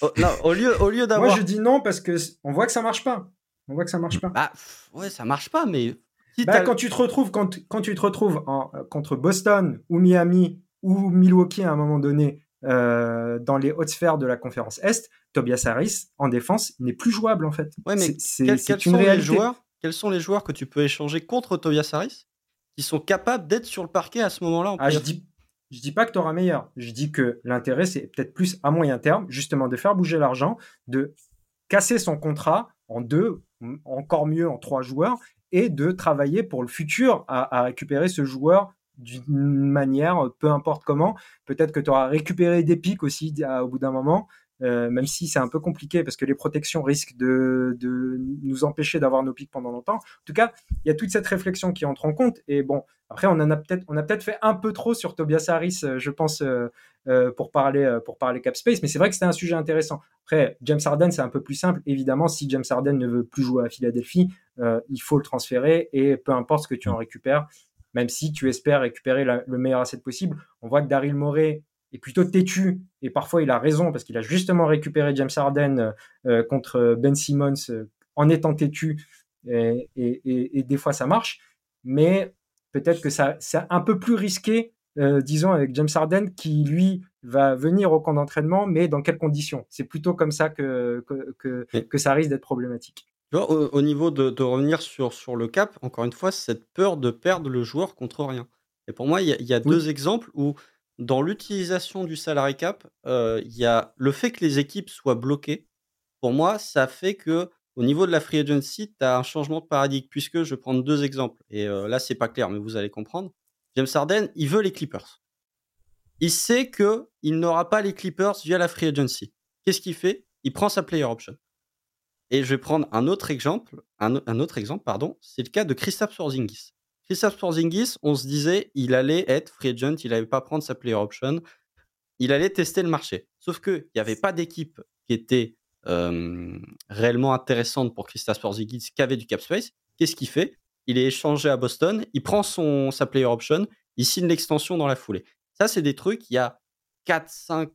oh, au lieu, au lieu d'avoir.
Moi, je dis non parce que on voit que ça marche pas. On voit que ça marche pas.
Bah, ouais, ça marche pas, mais.
Bah, quand tu te retrouves, quand, quand tu te retrouves en, euh, contre Boston ou Miami ou Milwaukee à un moment donné euh, dans les hautes sphères de la conférence Est, Tobias Harris en défense n'est plus jouable en fait.
Ouais, mais c'est quels, sont les joueurs Quels sont les joueurs que tu peux échanger contre Tobias Harris qui sont capables d'être sur le parquet à ce moment-là
ah, je dis je dis pas que tu auras meilleur. Je dis que l'intérêt c'est peut-être plus à moyen terme, justement de faire bouger l'argent, de casser son contrat en deux encore mieux en trois joueurs, et de travailler pour le futur à, récupérer ce joueur d'une manière, peu importe comment. Peut-être que tu auras récupéré des pics aussi au bout d'un moment, euh, même si c'est un peu compliqué parce que les protections risquent de, nous empêcher d'avoir nos pics pendant longtemps. En tout cas, il y a toute cette réflexion qui entre en compte. Et bon, après, on en a peut-être, on a peut-être fait un peu trop sur Tobias Harris, euh, je pense, euh, pour parler pour parler cap space. Mais c'est vrai que c'était un sujet intéressant. Après, James Harden, c'est un peu plus simple. Évidemment, si James Harden ne veut plus jouer à Philadelphie, il faut le transférer et peu importe ce que tu en récupères. Même si tu espères récupérer le meilleur asset possible, on voit que Daryl Morey est plutôt têtu, et parfois il a raison parce qu'il a justement récupéré James Harden euh, contre Ben Simmons euh, en étant têtu, et, et, des fois ça marche, mais peut-être que ça c'est un peu plus risqué, euh, disons, avec James Harden qui lui va venir au camp d'entraînement, mais dans quelles conditions? C'est plutôt comme ça que, que, que, ça risque d'être problématique.
au, niveau de, revenir sur, sur le cap, encore une fois, cette peur de perdre le joueur contre rien. Et pour moi, il y a, deux exemples où dans l'utilisation du salary cap, il y a le fait que les équipes soient bloquées. Pour moi, ça fait que au niveau de la free agency, tu as un changement de paradigme, puisque je vais prendre deux exemples. Et là, c'est pas clair, mais vous allez comprendre. James Harden, il veut les Clippers. Il sait que il n'aura pas les Clippers via la free agency. Qu'est-ce qu'il fait? Il prend sa player option. Et je vais prendre un autre exemple, un, autre exemple, pardon, c'est le cas de Christophe Porzingis. Christophe Porzingis, on se disait, il allait être free agent, il n'allait pas prendre sa player option, il allait tester le marché. Sauf qu'il n'y avait pas d'équipe qui était réellement intéressante pour Christophe Porzingis qui avait du cap space. Qu'est-ce qu'il fait? Il est échangé à Boston, il prend son, sa player option, il signe l'extension dans la foulée. Ça, c'est des trucs, il y a 4-5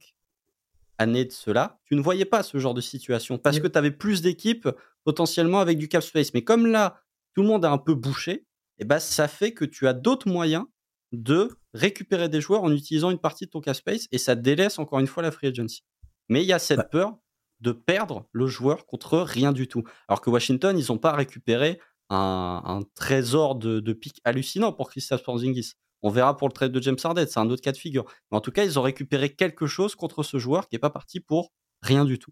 années de cela, tu ne voyais pas ce genre de situation parce que tu avais plus d'équipes potentiellement avec du cap space. Mais comme là, tout le monde a un peu bouché, et ben, ça fait que tu as d'autres moyens de récupérer des joueurs en utilisant une partie de ton cap space et ça délaisse encore une fois la free agency. Mais il y a cette peur de perdre le joueur contre rien du tout. Alors que Washington, ils n'ont pas récupéré un, trésor de, de pics hallucinant pour Christophe Porzingis. On verra pour le trade de James Harden, c'est un autre cas de figure. Mais en tout cas, ils ont récupéré quelque chose contre ce joueur qui n'est pas parti pour rien du tout.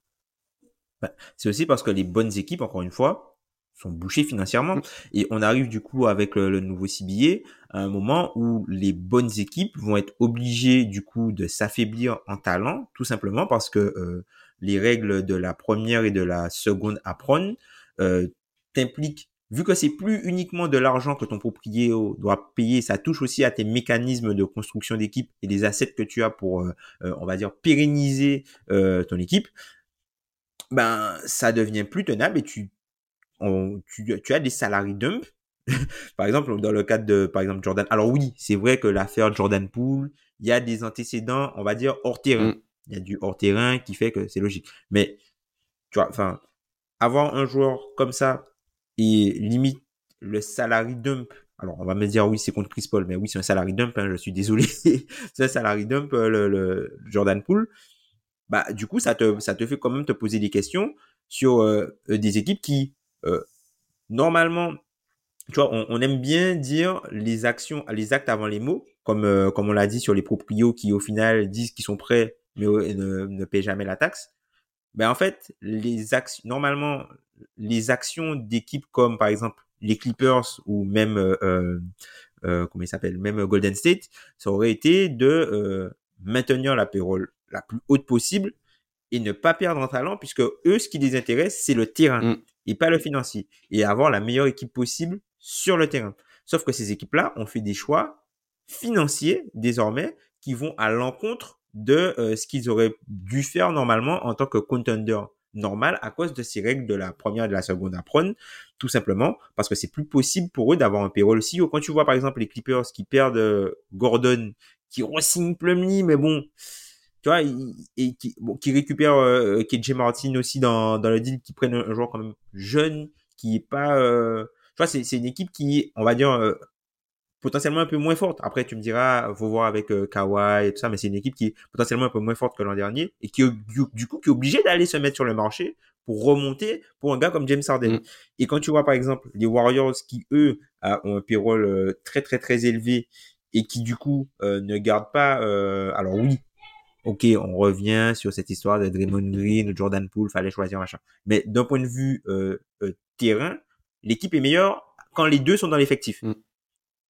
Bah, c'est aussi parce que les bonnes équipes, encore une fois, sont bouchées financièrement. Mm. Et on arrive du coup avec le, nouveau CBA à un moment où les bonnes équipes vont être obligées du coup de s'affaiblir en talent, tout simplement parce que euh, les règles de la première et de la seconde apron euh, t'impliquent vu que c'est plus uniquement de l'argent que ton propriétaire doit payer, ça touche aussi à tes mécanismes de construction d'équipe et des assets que tu as pour, euh, euh, on va dire, pérenniser euh, ton équipe, ben ça devient plus tenable et tu, tu, tu as des salariés dump. par exemple, dans le cadre de, par exemple, Jordan. Alors oui, c'est vrai que l'affaire Jordan Poole, il y a des antécédents, on va dire, hors terrain. Mm. Il y a du hors terrain qui fait que c'est logique. Mais, tu vois, enfin, avoir un joueur comme ça et limite le salary dump. Alors, on va me dire, oui, c'est contre Chris Paul, mais oui, c'est un salary dump, hein, je suis désolé. c'est un salary dump, euh, le, Jordan Poole. Bah, du coup, ça te, ça te fait quand même te poser des questions sur euh, des équipes qui, normalement, tu vois, on, aime bien dire les actions, les actes avant les mots, comme, comme on l'a dit sur les proprios qui, au final, disent qu'ils sont prêts, mais ne, ne paient jamais la taxe. Ben, en fait, les actions, normalement, les actions d'équipes comme par exemple les Clippers ou même euh, euh, euh comment il s'appelle même Golden State ça aurait été de euh, maintenir la payroll la plus haute possible et ne pas perdre en talent puisque eux ce qui les intéresse c'est le terrain mm. Et pas le financier et avoir la meilleure équipe possible sur le terrain sauf que ces équipes là ont fait des choix financiers désormais qui vont à l'encontre de ce qu'ils auraient dû faire normalement en tant que contender normal à cause de ces règles de la première et de la seconde apron, tout simplement parce que c'est plus possible pour eux d'avoir un payroll aussi. Quand tu vois par exemple les Clippers qui perdent euh, Gordon, qui re-signent Plumlee, mais bon, tu vois, et qui, bon, qui récupèrent euh, KJ Martin aussi dans, dans le deal, qui prennent un, joueur quand même jeune, qui est pas... Euh, tu vois, c'est une équipe qui, on va dire, euh, potentiellement un peu moins forte. Après, tu me diras, faut voir avec euh, Kawhi et tout ça, mais c'est une équipe qui est potentiellement un peu moins forte que l'an dernier et qui, du, coup, qui est obligée d'aller se mettre sur le marché pour remonter pour un gars comme James Harden. Mm. Et quand tu vois, par exemple, les Warriors qui, eux, ont un payroll euh, très, très, très élevé et qui, du coup, euh, ne gardent pas, alors oui, ok, on revient sur cette histoire de Draymond Green, Jordan Poole, fallait choisir machin. Mais d'un point de vue terrain, l'équipe est meilleure quand les deux sont dans l'effectif. Mm.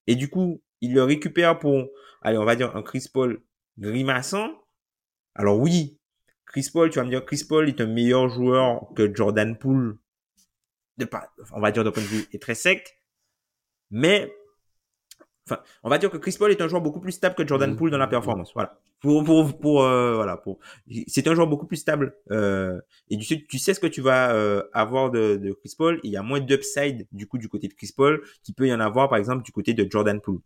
Et du coup, il le récupère pour, allez, on va dire un Chris Paul grimaçant. Alors oui, Chris Paul, tu vas me dire, Chris Paul est un meilleur joueur que Jordan Poole. De pas, on va dire d'un point de vue est très sec. Mais, enfin, on va dire que Chris Paul est un joueur beaucoup plus stable que Jordan Poole dans la performance. Voilà. Pour pour pour euh, voilà pour c'est un joueur beaucoup plus stable euh, et tu sais tu sais ce que tu vas euh, avoir de, de Chris Paul? Il y a moins d'upside du coup du côté de Chris Paul qui peut y en avoir par exemple du côté de Jordan Poole.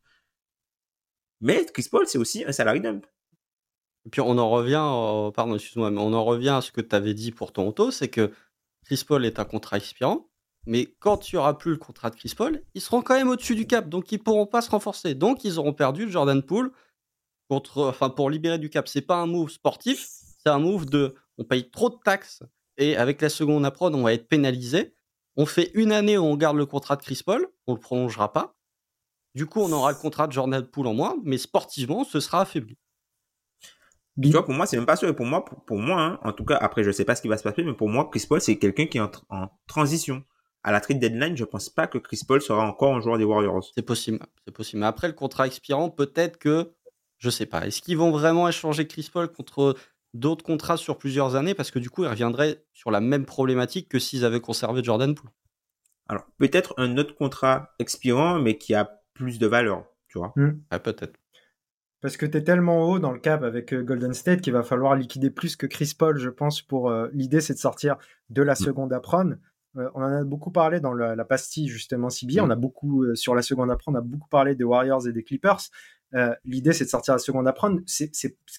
Mais Chris Paul c'est aussi un salary dump.
Et puis on en revient pardon excuse-moi mais on en revient à ce que tu avais dit pour Toronto c'est que Chris Paul est un contrat expirant mais quand tu auras plus le contrat de Chris Paul ils seront quand même au-dessus du cap donc ils pourront pas se renforcer donc ils auront perdu Jordan Poole enfin, pour libérer du cap. C'est pas un move sportif, c'est un move de on paye trop de taxes et avec la seconde approche, on va être pénalisé. On fait une année où on garde le contrat de Chris Paul, on le prolongera pas. Du coup, on aura le contrat de Jordan Poole en moins, mais sportivement, ce sera affaibli.
Tu vois, pour moi, c'est même pas sûr. Pour moi, pour, moi, hein, en tout cas, après, je sais pas ce qui va se passer, mais pour moi, Chris Paul, c'est quelqu'un qui est en, transition. À la trade deadline, je pense pas que Chris Paul sera encore un joueur des Warriors.
C'est possible, c'est possible. Mais après le contrat expirant, peut-être que je sais pas. Est-ce qu'ils vont vraiment échanger Chris Paul contre d'autres contrats sur plusieurs années? Parce que du coup, ils reviendraient sur la même problématique que s'ils avaient conservé Jordan Poole.
Alors, peut-être un autre contrat expirant, mais qui a plus de valeur, tu vois.
Hmm. peut-être.
Parce que tu es tellement haut dans le cap avec euh, Golden State qu'il va falloir liquider plus que Chris Paul, je pense. Pour euh, L'idée, c'est de sortir de la hmm. seconde apron. Euh, on en a beaucoup parlé dans la, pastille, justement, CB. Hmm. On a beaucoup, sur la seconde apron, on a beaucoup parlé des Warriors et des Clippers. Euh, l'idée, c'est de sortir la seconde à prendre. C'est,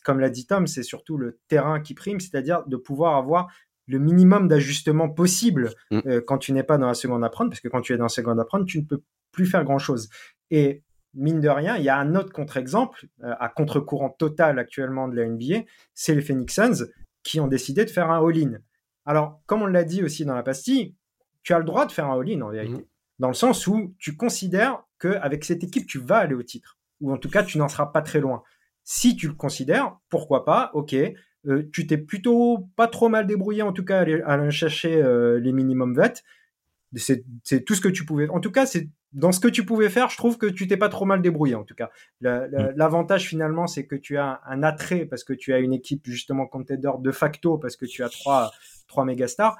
comme l'a dit Tom, c'est surtout le terrain qui prime, c'est-à-dire de pouvoir avoir le minimum d'ajustement possible mm. euh, quand tu n'es pas dans la seconde à prendre, parce que quand tu es dans la seconde à prendre, tu ne peux plus faire grand-chose. Et mine de rien, il y a un autre contre-exemple, euh, à contre-courant total actuellement de la NBA, c'est les Phoenix Suns, qui ont décidé de faire un all-in. Alors, comme on l'a dit aussi dans la pastille, tu as le droit de faire un all-in en vérité. Mmh. Dans le sens où tu considères qu'avec cette équipe, tu vas aller au titre. Ou en tout cas, tu n'en seras pas très loin. Si tu le considères, pourquoi pas, ok. Euh, tu t'es plutôt pas trop mal débrouillé, en tout cas, à aller chercher euh, les minimum vets. C'est tout ce que tu pouvais. En tout cas, c'est dans ce que tu pouvais faire, je trouve que tu t'es pas trop mal débrouillé en tout cas. Mm. L'avantage finalement, c'est que tu as un attrait parce que tu as une équipe justement contender de facto parce que tu as trois trois méga stars.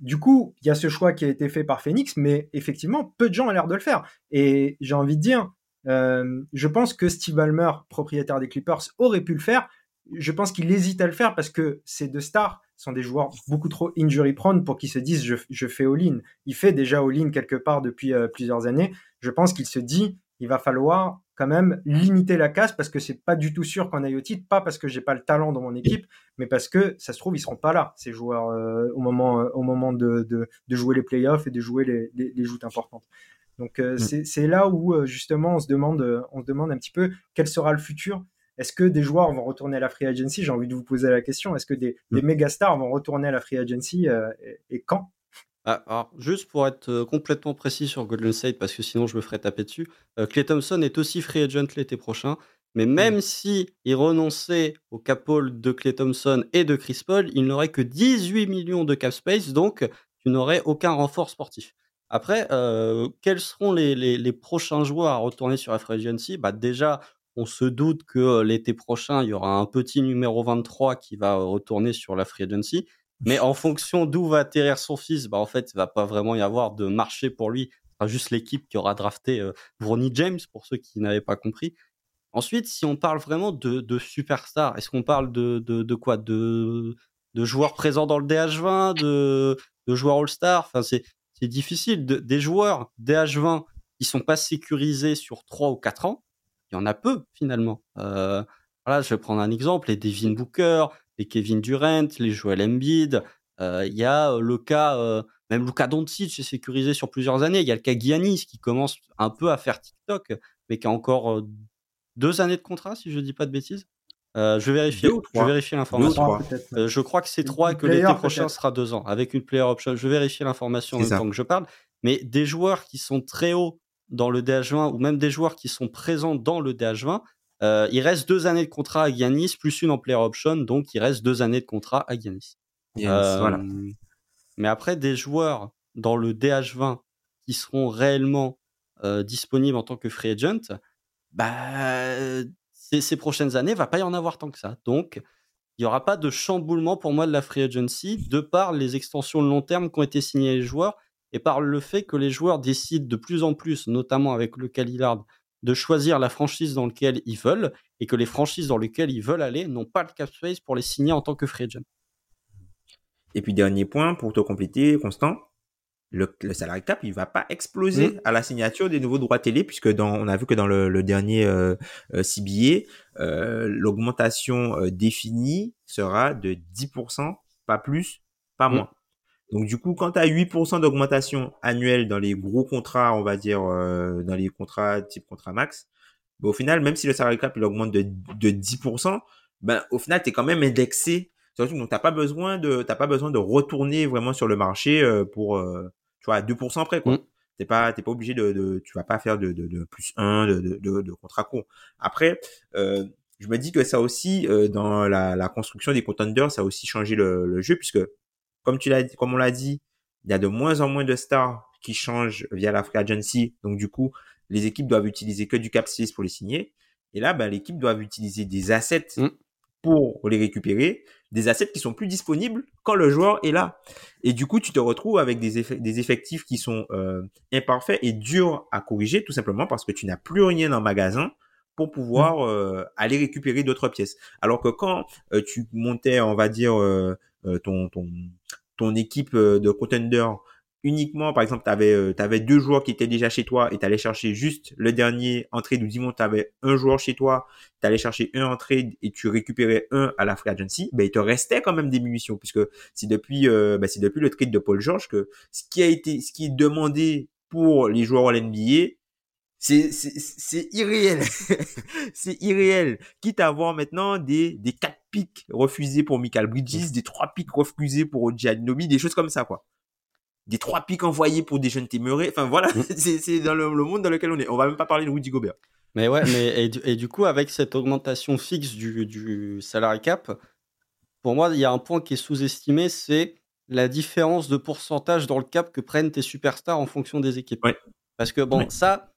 Du coup, il y a ce choix qui a été fait par Phoenix, mais effectivement, peu de gens ont l'air de le faire. Et j'ai envie de dire, euh, je pense que Steve Ballmer, propriétaire des Clippers, aurait pu le faire. Je pense qu'il hésite à le faire parce que ces deux stars sont des joueurs beaucoup trop injury prone pour qu'ils se disent je, fais all-in. Il fait déjà all-in quelque part depuis euh, plusieurs années. Je pense qu'il se dit il va falloir quand même limiter la casse parce que c'est pas du tout sûr qu'on aille au titre, pas parce que j'ai pas le talent dans mon équipe, mais parce que ça se trouve ils seront pas là ces joueurs euh, au moment au moment de, de, jouer les playoffs et de jouer les, les joutes importantes. Donc euh, mm. c'est là où euh, justement on se demande, euh, on se demande un petit peu quel sera le futur. Est-ce que des joueurs vont retourner à la free agency? J'ai envie de vous poser la question. Est-ce que des, mm. méga stars vont retourner à la free agency et, quand?
Ah, alors, juste pour être complètement précis sur Golden State, parce que sinon je me ferais taper dessus, Clay Thompson est aussi free agent l'été prochain. Mais mm. même si il renonçait au cap de Clay Thompson et de Chris Paul, il n'aurait que 18 millions de cap space, donc tu n'aurais aucun renfort sportif. Après, euh, quels seront les, prochains joueurs à retourner sur la Free Agency? Bah Déjà, on se doute que l'été prochain, il y aura un petit numéro 23 qui va retourner sur la Free Agency. Mais en fonction d'où va atterrir son fils, bah en fait, il va pas vraiment y avoir de marché pour lui. Ce sera juste l'équipe qui aura drafté euh, James, pour ceux qui n'avaient pas compris. Ensuite, si on parle vraiment de, de superstars, est-ce qu'on parle de, de, quoi? De, de joueurs présents dans le DH20, de, de joueurs All-Star? Enfin, c'est c'est difficile. des joueurs DH20 qui sont pas sécurisés sur 3 ou 4 ans, il y en a peu finalement. Euh, voilà, je vais prendre un exemple, les Devin Booker, les Kevin Durant, les Joel Embiid. Euh, il y a euh, le cas, même Luka Doncic est sécurisé sur plusieurs années. Il y a le cas Giannis qui commence un peu à faire TikTok, mais qui a encore deux années de contrat, si je dis pas de bêtises. Euh, je vais vérifier. Je vais vérifier l'information. Euh, je crois que c'est trois et que l'été prochain sera deux ans avec une player option. Je vais vérifier l'information en même temps que je parle. Mais des joueurs qui sont très hauts dans le DH20 ou même des joueurs qui sont présents dans le DH20, euh, il reste deux années de contrat à Giannis plus une en player option, donc il reste deux années de contrat à Giannis. voilà. Mais après des joueurs dans le DH20 qui seront réellement disponibles en tant que free agent, bah ces, prochaines années, va pas y en avoir tant que ça. Donc, il n'y aura pas de chamboulement pour moi de la free agency de par les extensions de long terme qui ont été signées les joueurs et par le fait que les joueurs décident de plus en plus, notamment avec le Calilard, de choisir la franchise dans laquelle ils veulent et que les franchises dans lesquelles ils veulent aller n'ont pas le cap space pour les signer en tant que free agent.
Et puis dernier point pour te compléter, Constant, le, le salary cap il va pas exploser mmh. à la signature des nouveaux droits télé puisque dans on a vu que dans le, le dernier euh, euh CBA euh, l'augmentation euh, définie sera de 10% pas plus pas mmh. Donc du coup quand tu as 8% d'augmentation annuelle dans les gros contrats on va dire euh, dans les contrats type contrat max bah, au final même si le salary cap il augmente de, de 10% ben au final tu es quand même indexé donc t'as pas besoin de t'as pas besoin de retourner vraiment sur le marché pour tu vois, à 2% près, quoi. Mm. T'es pas, t'es pas obligé de, de, tu vas pas faire de, de, de plus 1 de, de, de, contrat court. Après, euh, je me dis que ça aussi, euh, dans la, la, construction des contenders, ça a aussi changé le, le jeu puisque, comme tu l'as, comme on l'a dit, il y a de moins en moins de stars qui changent via la free agency. Donc, du coup, les équipes doivent utiliser que du cap 6 pour les signer. Et là, ben, l'équipe doit utiliser des assets mm. pour les récupérer des assets qui sont plus disponibles quand le joueur est là. Et du coup, tu te retrouves avec des, des effectifs qui sont euh, imparfaits et durs à corriger, tout simplement parce que tu n'as plus rien en magasin pour pouvoir mmh. euh, aller récupérer d'autres pièces. Alors que quand euh, tu montais, on va dire, ton, ton, ton équipe de contender uniquement, par exemple, tu avais, euh, deux joueurs qui étaient déjà chez toi et tu allais chercher juste le dernier entrée du dimanche, tu avais un joueur chez toi, tu allais chercher un entrée et tu récupérais un à la free agency, ben, il te restait quand même des munitions puisque c'est depuis, euh, ben, depuis le trade de Paul George que ce qui a été, ce qui est demandé pour les joueurs à l'NBA, C'est, c'est, c'est irréel. c'est irréel. Quitte à avoir maintenant des, des 4 pics refusés pour Michael Bridges, des 3 pics refusés pour Giannomi, des choses comme ça, quoi. Des 3 pics envoyés pour des jeunes témérés. Enfin, voilà, mm. c'est, c'est dans le, monde dans lequel on est. On va même pas parler de Rudy Gobert.
Mais ouais, mais et du, et du coup, avec cette augmentation fixe du, du salary cap, pour moi, il y a un point qui est sous-estimé, c'est la différence de pourcentage dans le cap que prennent tes superstars en fonction des équipes.
Ouais.
Parce que bon, ça,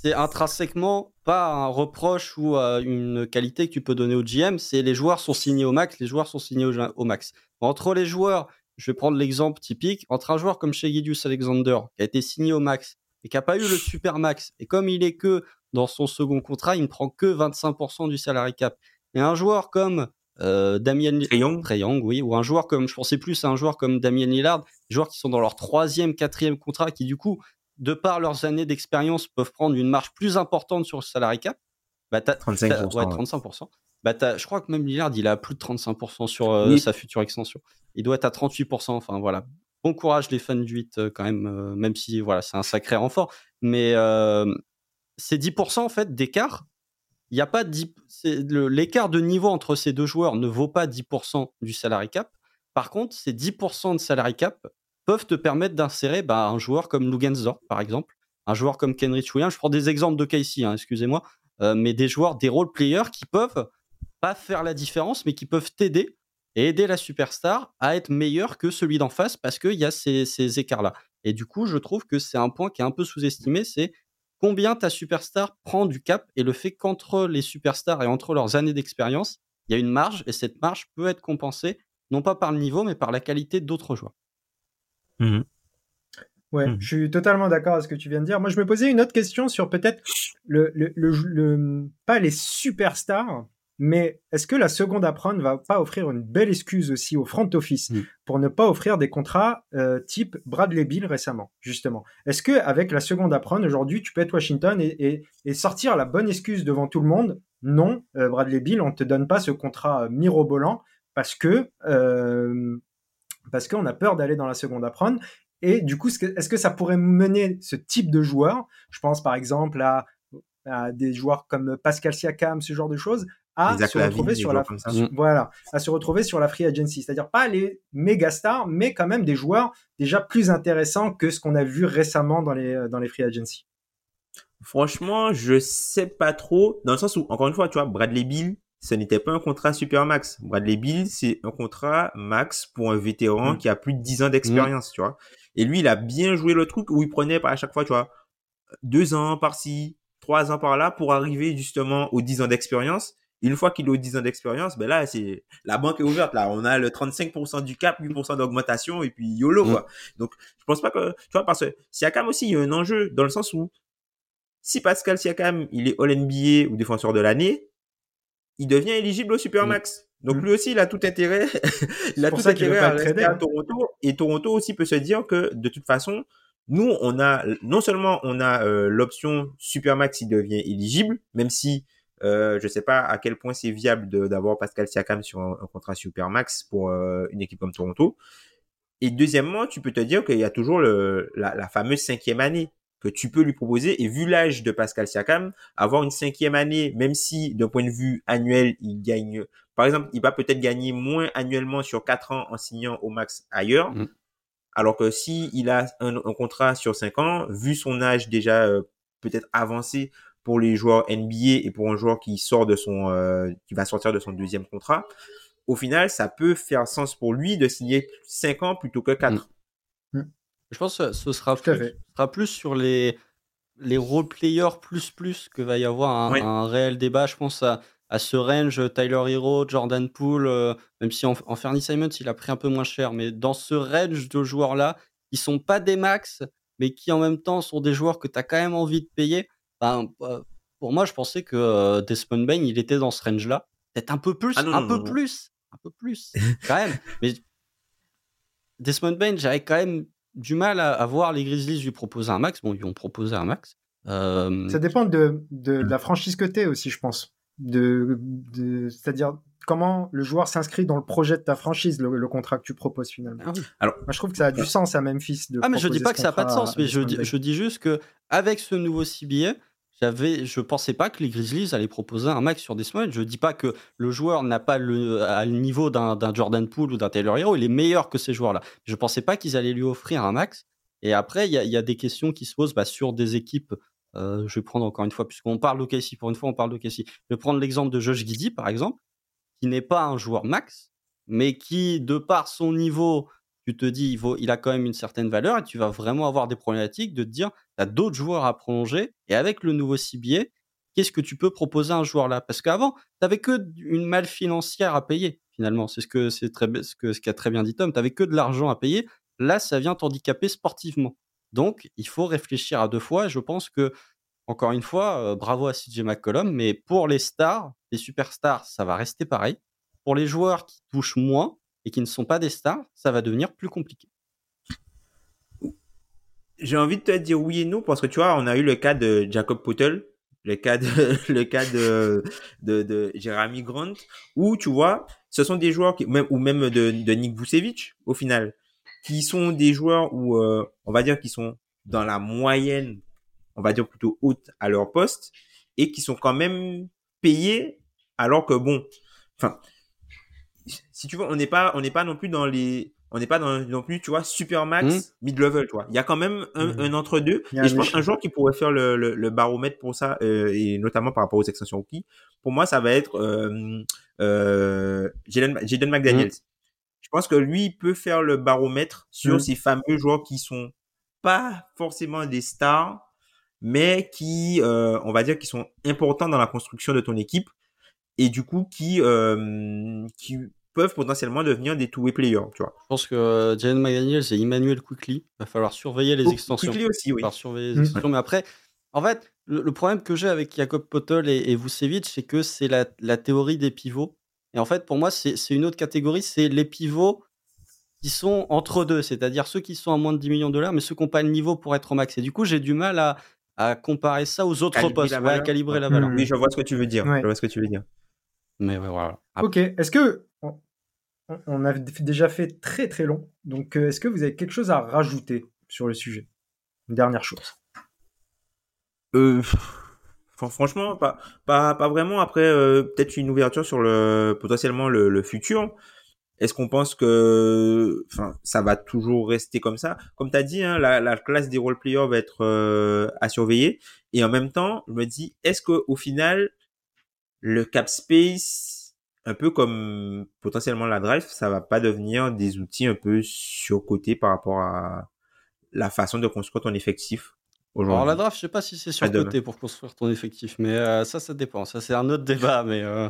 c'est intrinsèquement pas un reproche ou euh, une qualité que tu peux donner au GM, c'est les joueurs sont signés au max, les joueurs sont signés au, max. Entre les joueurs, je vais prendre l'exemple typique, entre un joueur comme chez Alexander, qui a été signé au max et qui n'a pas eu le super max, et comme il est que dans son second contrat, il ne prend que 25% du salary cap. Et un joueur comme euh, Damien
Young.
oui, ou un joueur comme, je pensais plus à un joueur comme Damien Lillard, des joueurs qui sont dans leur troisième, quatrième contrat, qui du coup de par leurs années d'expérience, peuvent prendre une marge plus importante sur le salary cap.
Bah, 35%.
ouais, 35%. Bah, je crois que même Lillard, il a plus de 35% sur euh, sa future extension. Il doit être à 38%. Enfin, voilà. Bon courage les fans du 8 euh, quand même, euh, même si voilà, c'est un sacré renfort. Mais c'est 10% en fait d'écart. Il n'y a pas l'écart de niveau entre ces deux joueurs ne vaut pas 10% du salary cap. Par contre, ces 10% de salary cap peuvent te permettre d'insérer bah, un joueur comme Lugensdorf, par exemple, un joueur comme Kenrich Williams. Je prends des exemples de Casey, hein, excusez-moi, euh, mais des joueurs, des role players qui peuvent pas faire la différence, mais qui peuvent t'aider et aider la superstar à être meilleur que celui d'en face parce qu'il y a ces écarts-là. Et du coup, je trouve que c'est un point qui est un peu sous-estimé, c'est combien ta superstar prend du cap et le fait qu'entre les superstars et entre leurs années d'expérience, il y a une marge et cette marge peut être compensée non pas par le niveau mais par la qualité d'autres joueurs.
Mmh ouais, mmh. je suis totalement d'accord avec ce que tu viens de dire. Moi, je me posais une autre question sur peut-être le, le, le, pas les superstars, mais est-ce que la seconde apprendre ne va pas offrir une belle excuse aussi au front office mmh. pour ne pas offrir des contrats euh, type Bradley Bill récemment, justement? Est-ce que avec la seconde apprendre aujourd'hui, tu peux être Washington et, et, sortir la bonne excuse devant tout le monde? Non, euh, Bradley Bill, on te donne pas ce contrat mirobolant parce que euh, parce qu'on a peur d'aller dans la seconde à prendre. Et du coup, est-ce que ça pourrait mener ce type de joueur, je pense par exemple à, des joueurs comme Pascal Siakam, ce genre de choses, à se retrouver sur la voilà, à se retrouver sur la free agency, c'est-à-dire pas les méga stars, mais quand même des joueurs déjà plus intéressants que ce qu'on a vu récemment dans les dans les free agency.
Franchement, je sais pas trop, dans le sens où encore une fois, tu vois, Bradley Bill, ce n'était pas un contrat super max. Bradley Bill, c'est un contrat max pour un vétéran mm. qui a plus de 10 ans d'expérience, tu vois. Et lui, il a bien joué le truc où il prenait à chaque fois, tu vois, deux ans par-ci, trois ans par-là pour arriver justement aux 10 ans d'expérience. Une fois qu'il est aux 10 ans d'expérience, ben là, c'est, la banque est ouverte, là. On a le 35% du cap, 8% d'augmentation et puis YOLO, mm. quoi. Donc, je pense pas que, tu vois, parce que Siakam aussi, il y a un enjeu dans le sens où si Pascal Siakam, il est All-NBA ou défenseur de l'année, il devient éligible au Supermax. Mm. Donc mm. lui aussi, il a tout intérêt, il a tout intérêt à rester à Toronto. Et Toronto aussi peut se dire que de toute façon, nous, on a non seulement on a euh, l'option Supermax, il devient éligible, même si euh, je sais pas à quel point c'est viable d'avoir Pascal Siakam sur un, contrat Supermax pour euh, une équipe comme Toronto. Et deuxièmement, tu peux te dire qu'il y a toujours le, la, la fameuse cinquième année que tu peux lui proposer. Et vu l'âge de Pascal Siakam, avoir une cinquième année, même si d'un point de vue annuel, il gagne, par exemple, il va peut-être gagner moins annuellement sur quatre ans en signant au max ailleurs. Mm. Alors que si il a un, contrat sur cinq ans, vu son âge déjà euh, peut-être avancé pour les joueurs NBA et pour un joueur qui sort de son, euh, qui va sortir de son deuxième contrat, au final, ça peut faire sens pour lui de signer cinq ans plutôt que quatre.
Mm. Je pense que ce sera, plus, sera plus sur les, les role-players plus plus que va y avoir un, réel débat. Je pense à, à, ce range, Tyler Hero, Jordan Poole, euh, même si en, en Fernie Simons, il a pris un peu moins cher. Mais dans ce range de joueurs-là, qui sont pas des max, mais qui en même temps sont des joueurs que tu as quand même envie de payer. Ben, euh, pour moi, je pensais que euh, Desmond Bain, il était dans ce range-là. Peut-être un peu plus, ah un peu plus, un peu plus, quand même. Mais Desmond Bain, j'avais quand même du mal à, voir les Grizzlies lui proposer un max. Bon, ils ont proposé un max.
Euh, Ça dépend de, de, la franchise que t'es aussi, je pense. de, c'est-à-dire comment le joueur s'inscrit dans le projet de ta franchise, le, contrat que tu proposes finalement. Ah Alors, moi, je trouve que ça a du sens à Memphis. De
ah, mais je dis pas que ça n'a pas de sens, mais je dis, je dis juste que avec ce nouveau CBA, j'avais, je pensais pas que les Grizzlies allaient proposer un max sur des semaines. Je dis pas que le joueur n'a pas le, à le niveau d'un, Jordan Poole ou d'un Taylor Hero. Il est meilleur que ces joueurs-là. Je pensais pas qu'ils allaient lui offrir un max. Et après, il y a, des questions qui se posent bah, sur des équipes. Euh, je vais prendre encore une fois, puisqu'on parle d'OKC, pour une fois, on parle d'OKC. Je vais prendre l'exemple de Josh Giddy, par exemple, qui n'est pas un joueur max, mais qui, de par son niveau, tu te dis, il, il a quand même une certaine valeur et tu vas vraiment avoir des problématiques de te dire, tu as d'autres joueurs à prolonger et avec le nouveau CBA, qu'est-ce que tu peux proposer à un joueur là Parce qu'avant, tu n'avais que une malle financière à payer finalement. C'est ce que c'est très ce qu'a très bien dit Tom. Tu n'avais que de l'argent à payer. Là, ça vient t'handicaper sportivement. Donc, il faut réfléchir à deux fois. Je pense que encore une fois, euh, bravo à CJ McCollum, mais pour les stars, les superstars, ça va rester pareil. Pour les joueurs qui touchent moins, et qui ne sont pas des stars, ça va devenir plus compliqué.
J'ai envie de te dire oui et non parce que tu vois, on a eu le cas de Jacob Potel, le cas de le cas de Jeremy Grant où tu vois, ce sont des joueurs qui même ou même de, de Nick Vucevic au final qui sont des joueurs où euh, on va dire qu'ils sont dans la moyenne, on va dire plutôt haute à leur poste et qui sont quand même payés alors que bon, enfin si tu veux, on n'est pas, on n'est pas non plus dans les, on n'est pas dans, non plus, tu vois, super max, hmm. mid level, tu vois. Il y a quand même un, hmm. un entre deux. Et je pense qu'un joueur qui pourrait faire le, le, baromètre pour ça, euh, et notamment par rapport aux extensions rookie, pour moi, ça va être euh, euh, Jaden, McDaniels. Hmm. Je pense que lui, il peut faire le baromètre sur ces fameux joueurs qui sont pas forcément des stars, mais qui, euh, on va dire, qui sont importants dans la construction de ton équipe et du coup qui euh, qui peuvent potentiellement devenir des two-way players, tu vois.
Je pense que euh, Jalen McDaniels et Emmanuel Quickly, va falloir surveiller les oh, extensions.
Quickly aussi, oui.
Va surveiller les mm. extensions, mais après, en fait, le, problème que j'ai avec Jakob Potol et, et Vucevic, c'est que c'est la, la, théorie des pivots. Et en fait, pour moi, c'est une autre catégorie, c'est les pivots qui sont entre deux, c'est-à-dire ceux qui sont à moins de 10 millions de dollars, mais ceux qui n'ont pas le niveau pour être au max. Et du coup, j'ai du mal à, à comparer ça aux autres postes, à calibrer la valeur.
Oui, je vois ce que tu veux dire. Je vois ce que tu veux dire.
Mais voilà.
Ok, est-ce que on a déjà fait très très long, donc euh, est-ce que vous avez quelque chose à rajouter sur le sujet? Une dernière chose.
Euh, franchement, pas, pas, pas vraiment. Après, euh, peut-être une ouverture sur le potentiellement le, futur. Est-ce qu'on pense que, enfin, ça va toujours rester comme ça? Comme tu as dit, hein, la, la, classe des role players va être à surveiller. Et en même temps, je me dis, est-ce que au final, le cap space, un peu comme potentiellement la drive, ça va pas devenir des outils un peu surcotés par rapport à la façon de construire ton effectif
alors la draft, je sais pas si c'est surcoté pour construire ton effectif, mais euh, ça, ça dépend. Ça, c'est un autre débat, mais. Euh,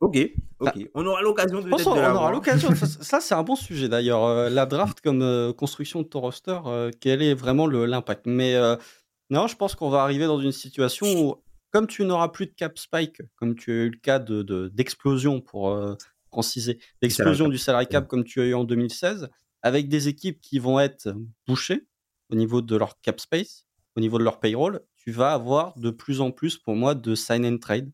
ok, ok. on aura l'occasion de.
On, on aura l'occasion. ça, c'est un bon sujet d'ailleurs. Euh, la draft comme construction de ton roster, quel est vraiment l'impact? Mais non, je pense qu'on va arriver dans une situation où comme tu n'auras plus de cap spike, comme tu as eu le cas de, d'explosion pour euh, franciser, d'explosion du salary cap comme tu as eu en 2016, avec des équipes qui vont être bouchées au niveau de leur cap space, au niveau de leur payroll, tu vas avoir de plus en plus, pour moi, de sign and trade.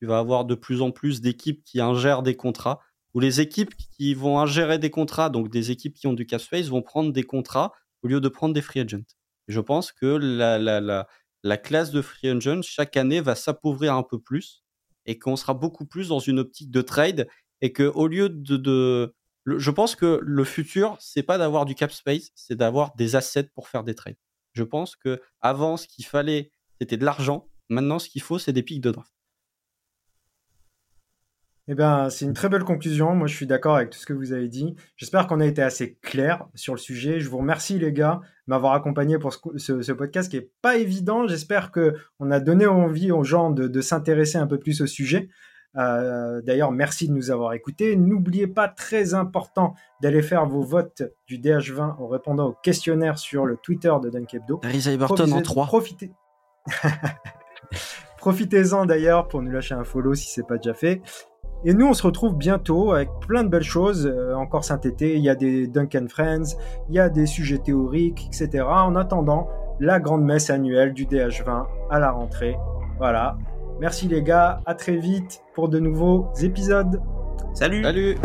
Tu vas avoir de plus en plus d'équipes qui ingèrent des contrats, ou les équipes qui vont ingérer des contrats, donc des équipes qui ont du cap space, vont prendre des contrats au lieu de prendre des free agents. Je pense que la, la, la, la classe de free agent chaque année va s'appauvrir un peu plus et qu'on sera beaucoup plus dans une optique de trade et que au lieu de, je pense que le futur c'est pas d'avoir du cap space, c'est d'avoir des assets pour faire des trades. Je pense que avant ce qu'il fallait c'était de l'argent, maintenant ce qu'il faut c'est des pics de draft.
Eh bien, c'est une très belle conclusion. Moi, je suis d'accord avec tout ce que vous avez dit. J'espère qu'on a été assez clair sur le sujet. Je vous remercie, les gars, de m'avoir accompagné pour ce, podcast qui est pas évident. J'espère que on a donné envie aux gens de, s'intéresser un peu plus au sujet. Euh, d'ailleurs, merci de nous avoir écoutés. N'oubliez pas, très important, d'aller faire vos votes du DH20 en répondant au questionnaire sur le Twitter de Dunkebdo.
Iverton en 3.
Profitez. Profitez-en d'ailleurs pour nous lâcher un follow si c'est pas déjà fait. Et nous, on se retrouve bientôt avec plein de belles choses euh, encore synthétées. Il y a des Duncan Friends, il y a des sujets théoriques, etc. En attendant, la grande messe annuelle du DH20 à la rentrée. Voilà. Merci les gars, à très vite pour de nouveaux épisodes.
Salut.
Salut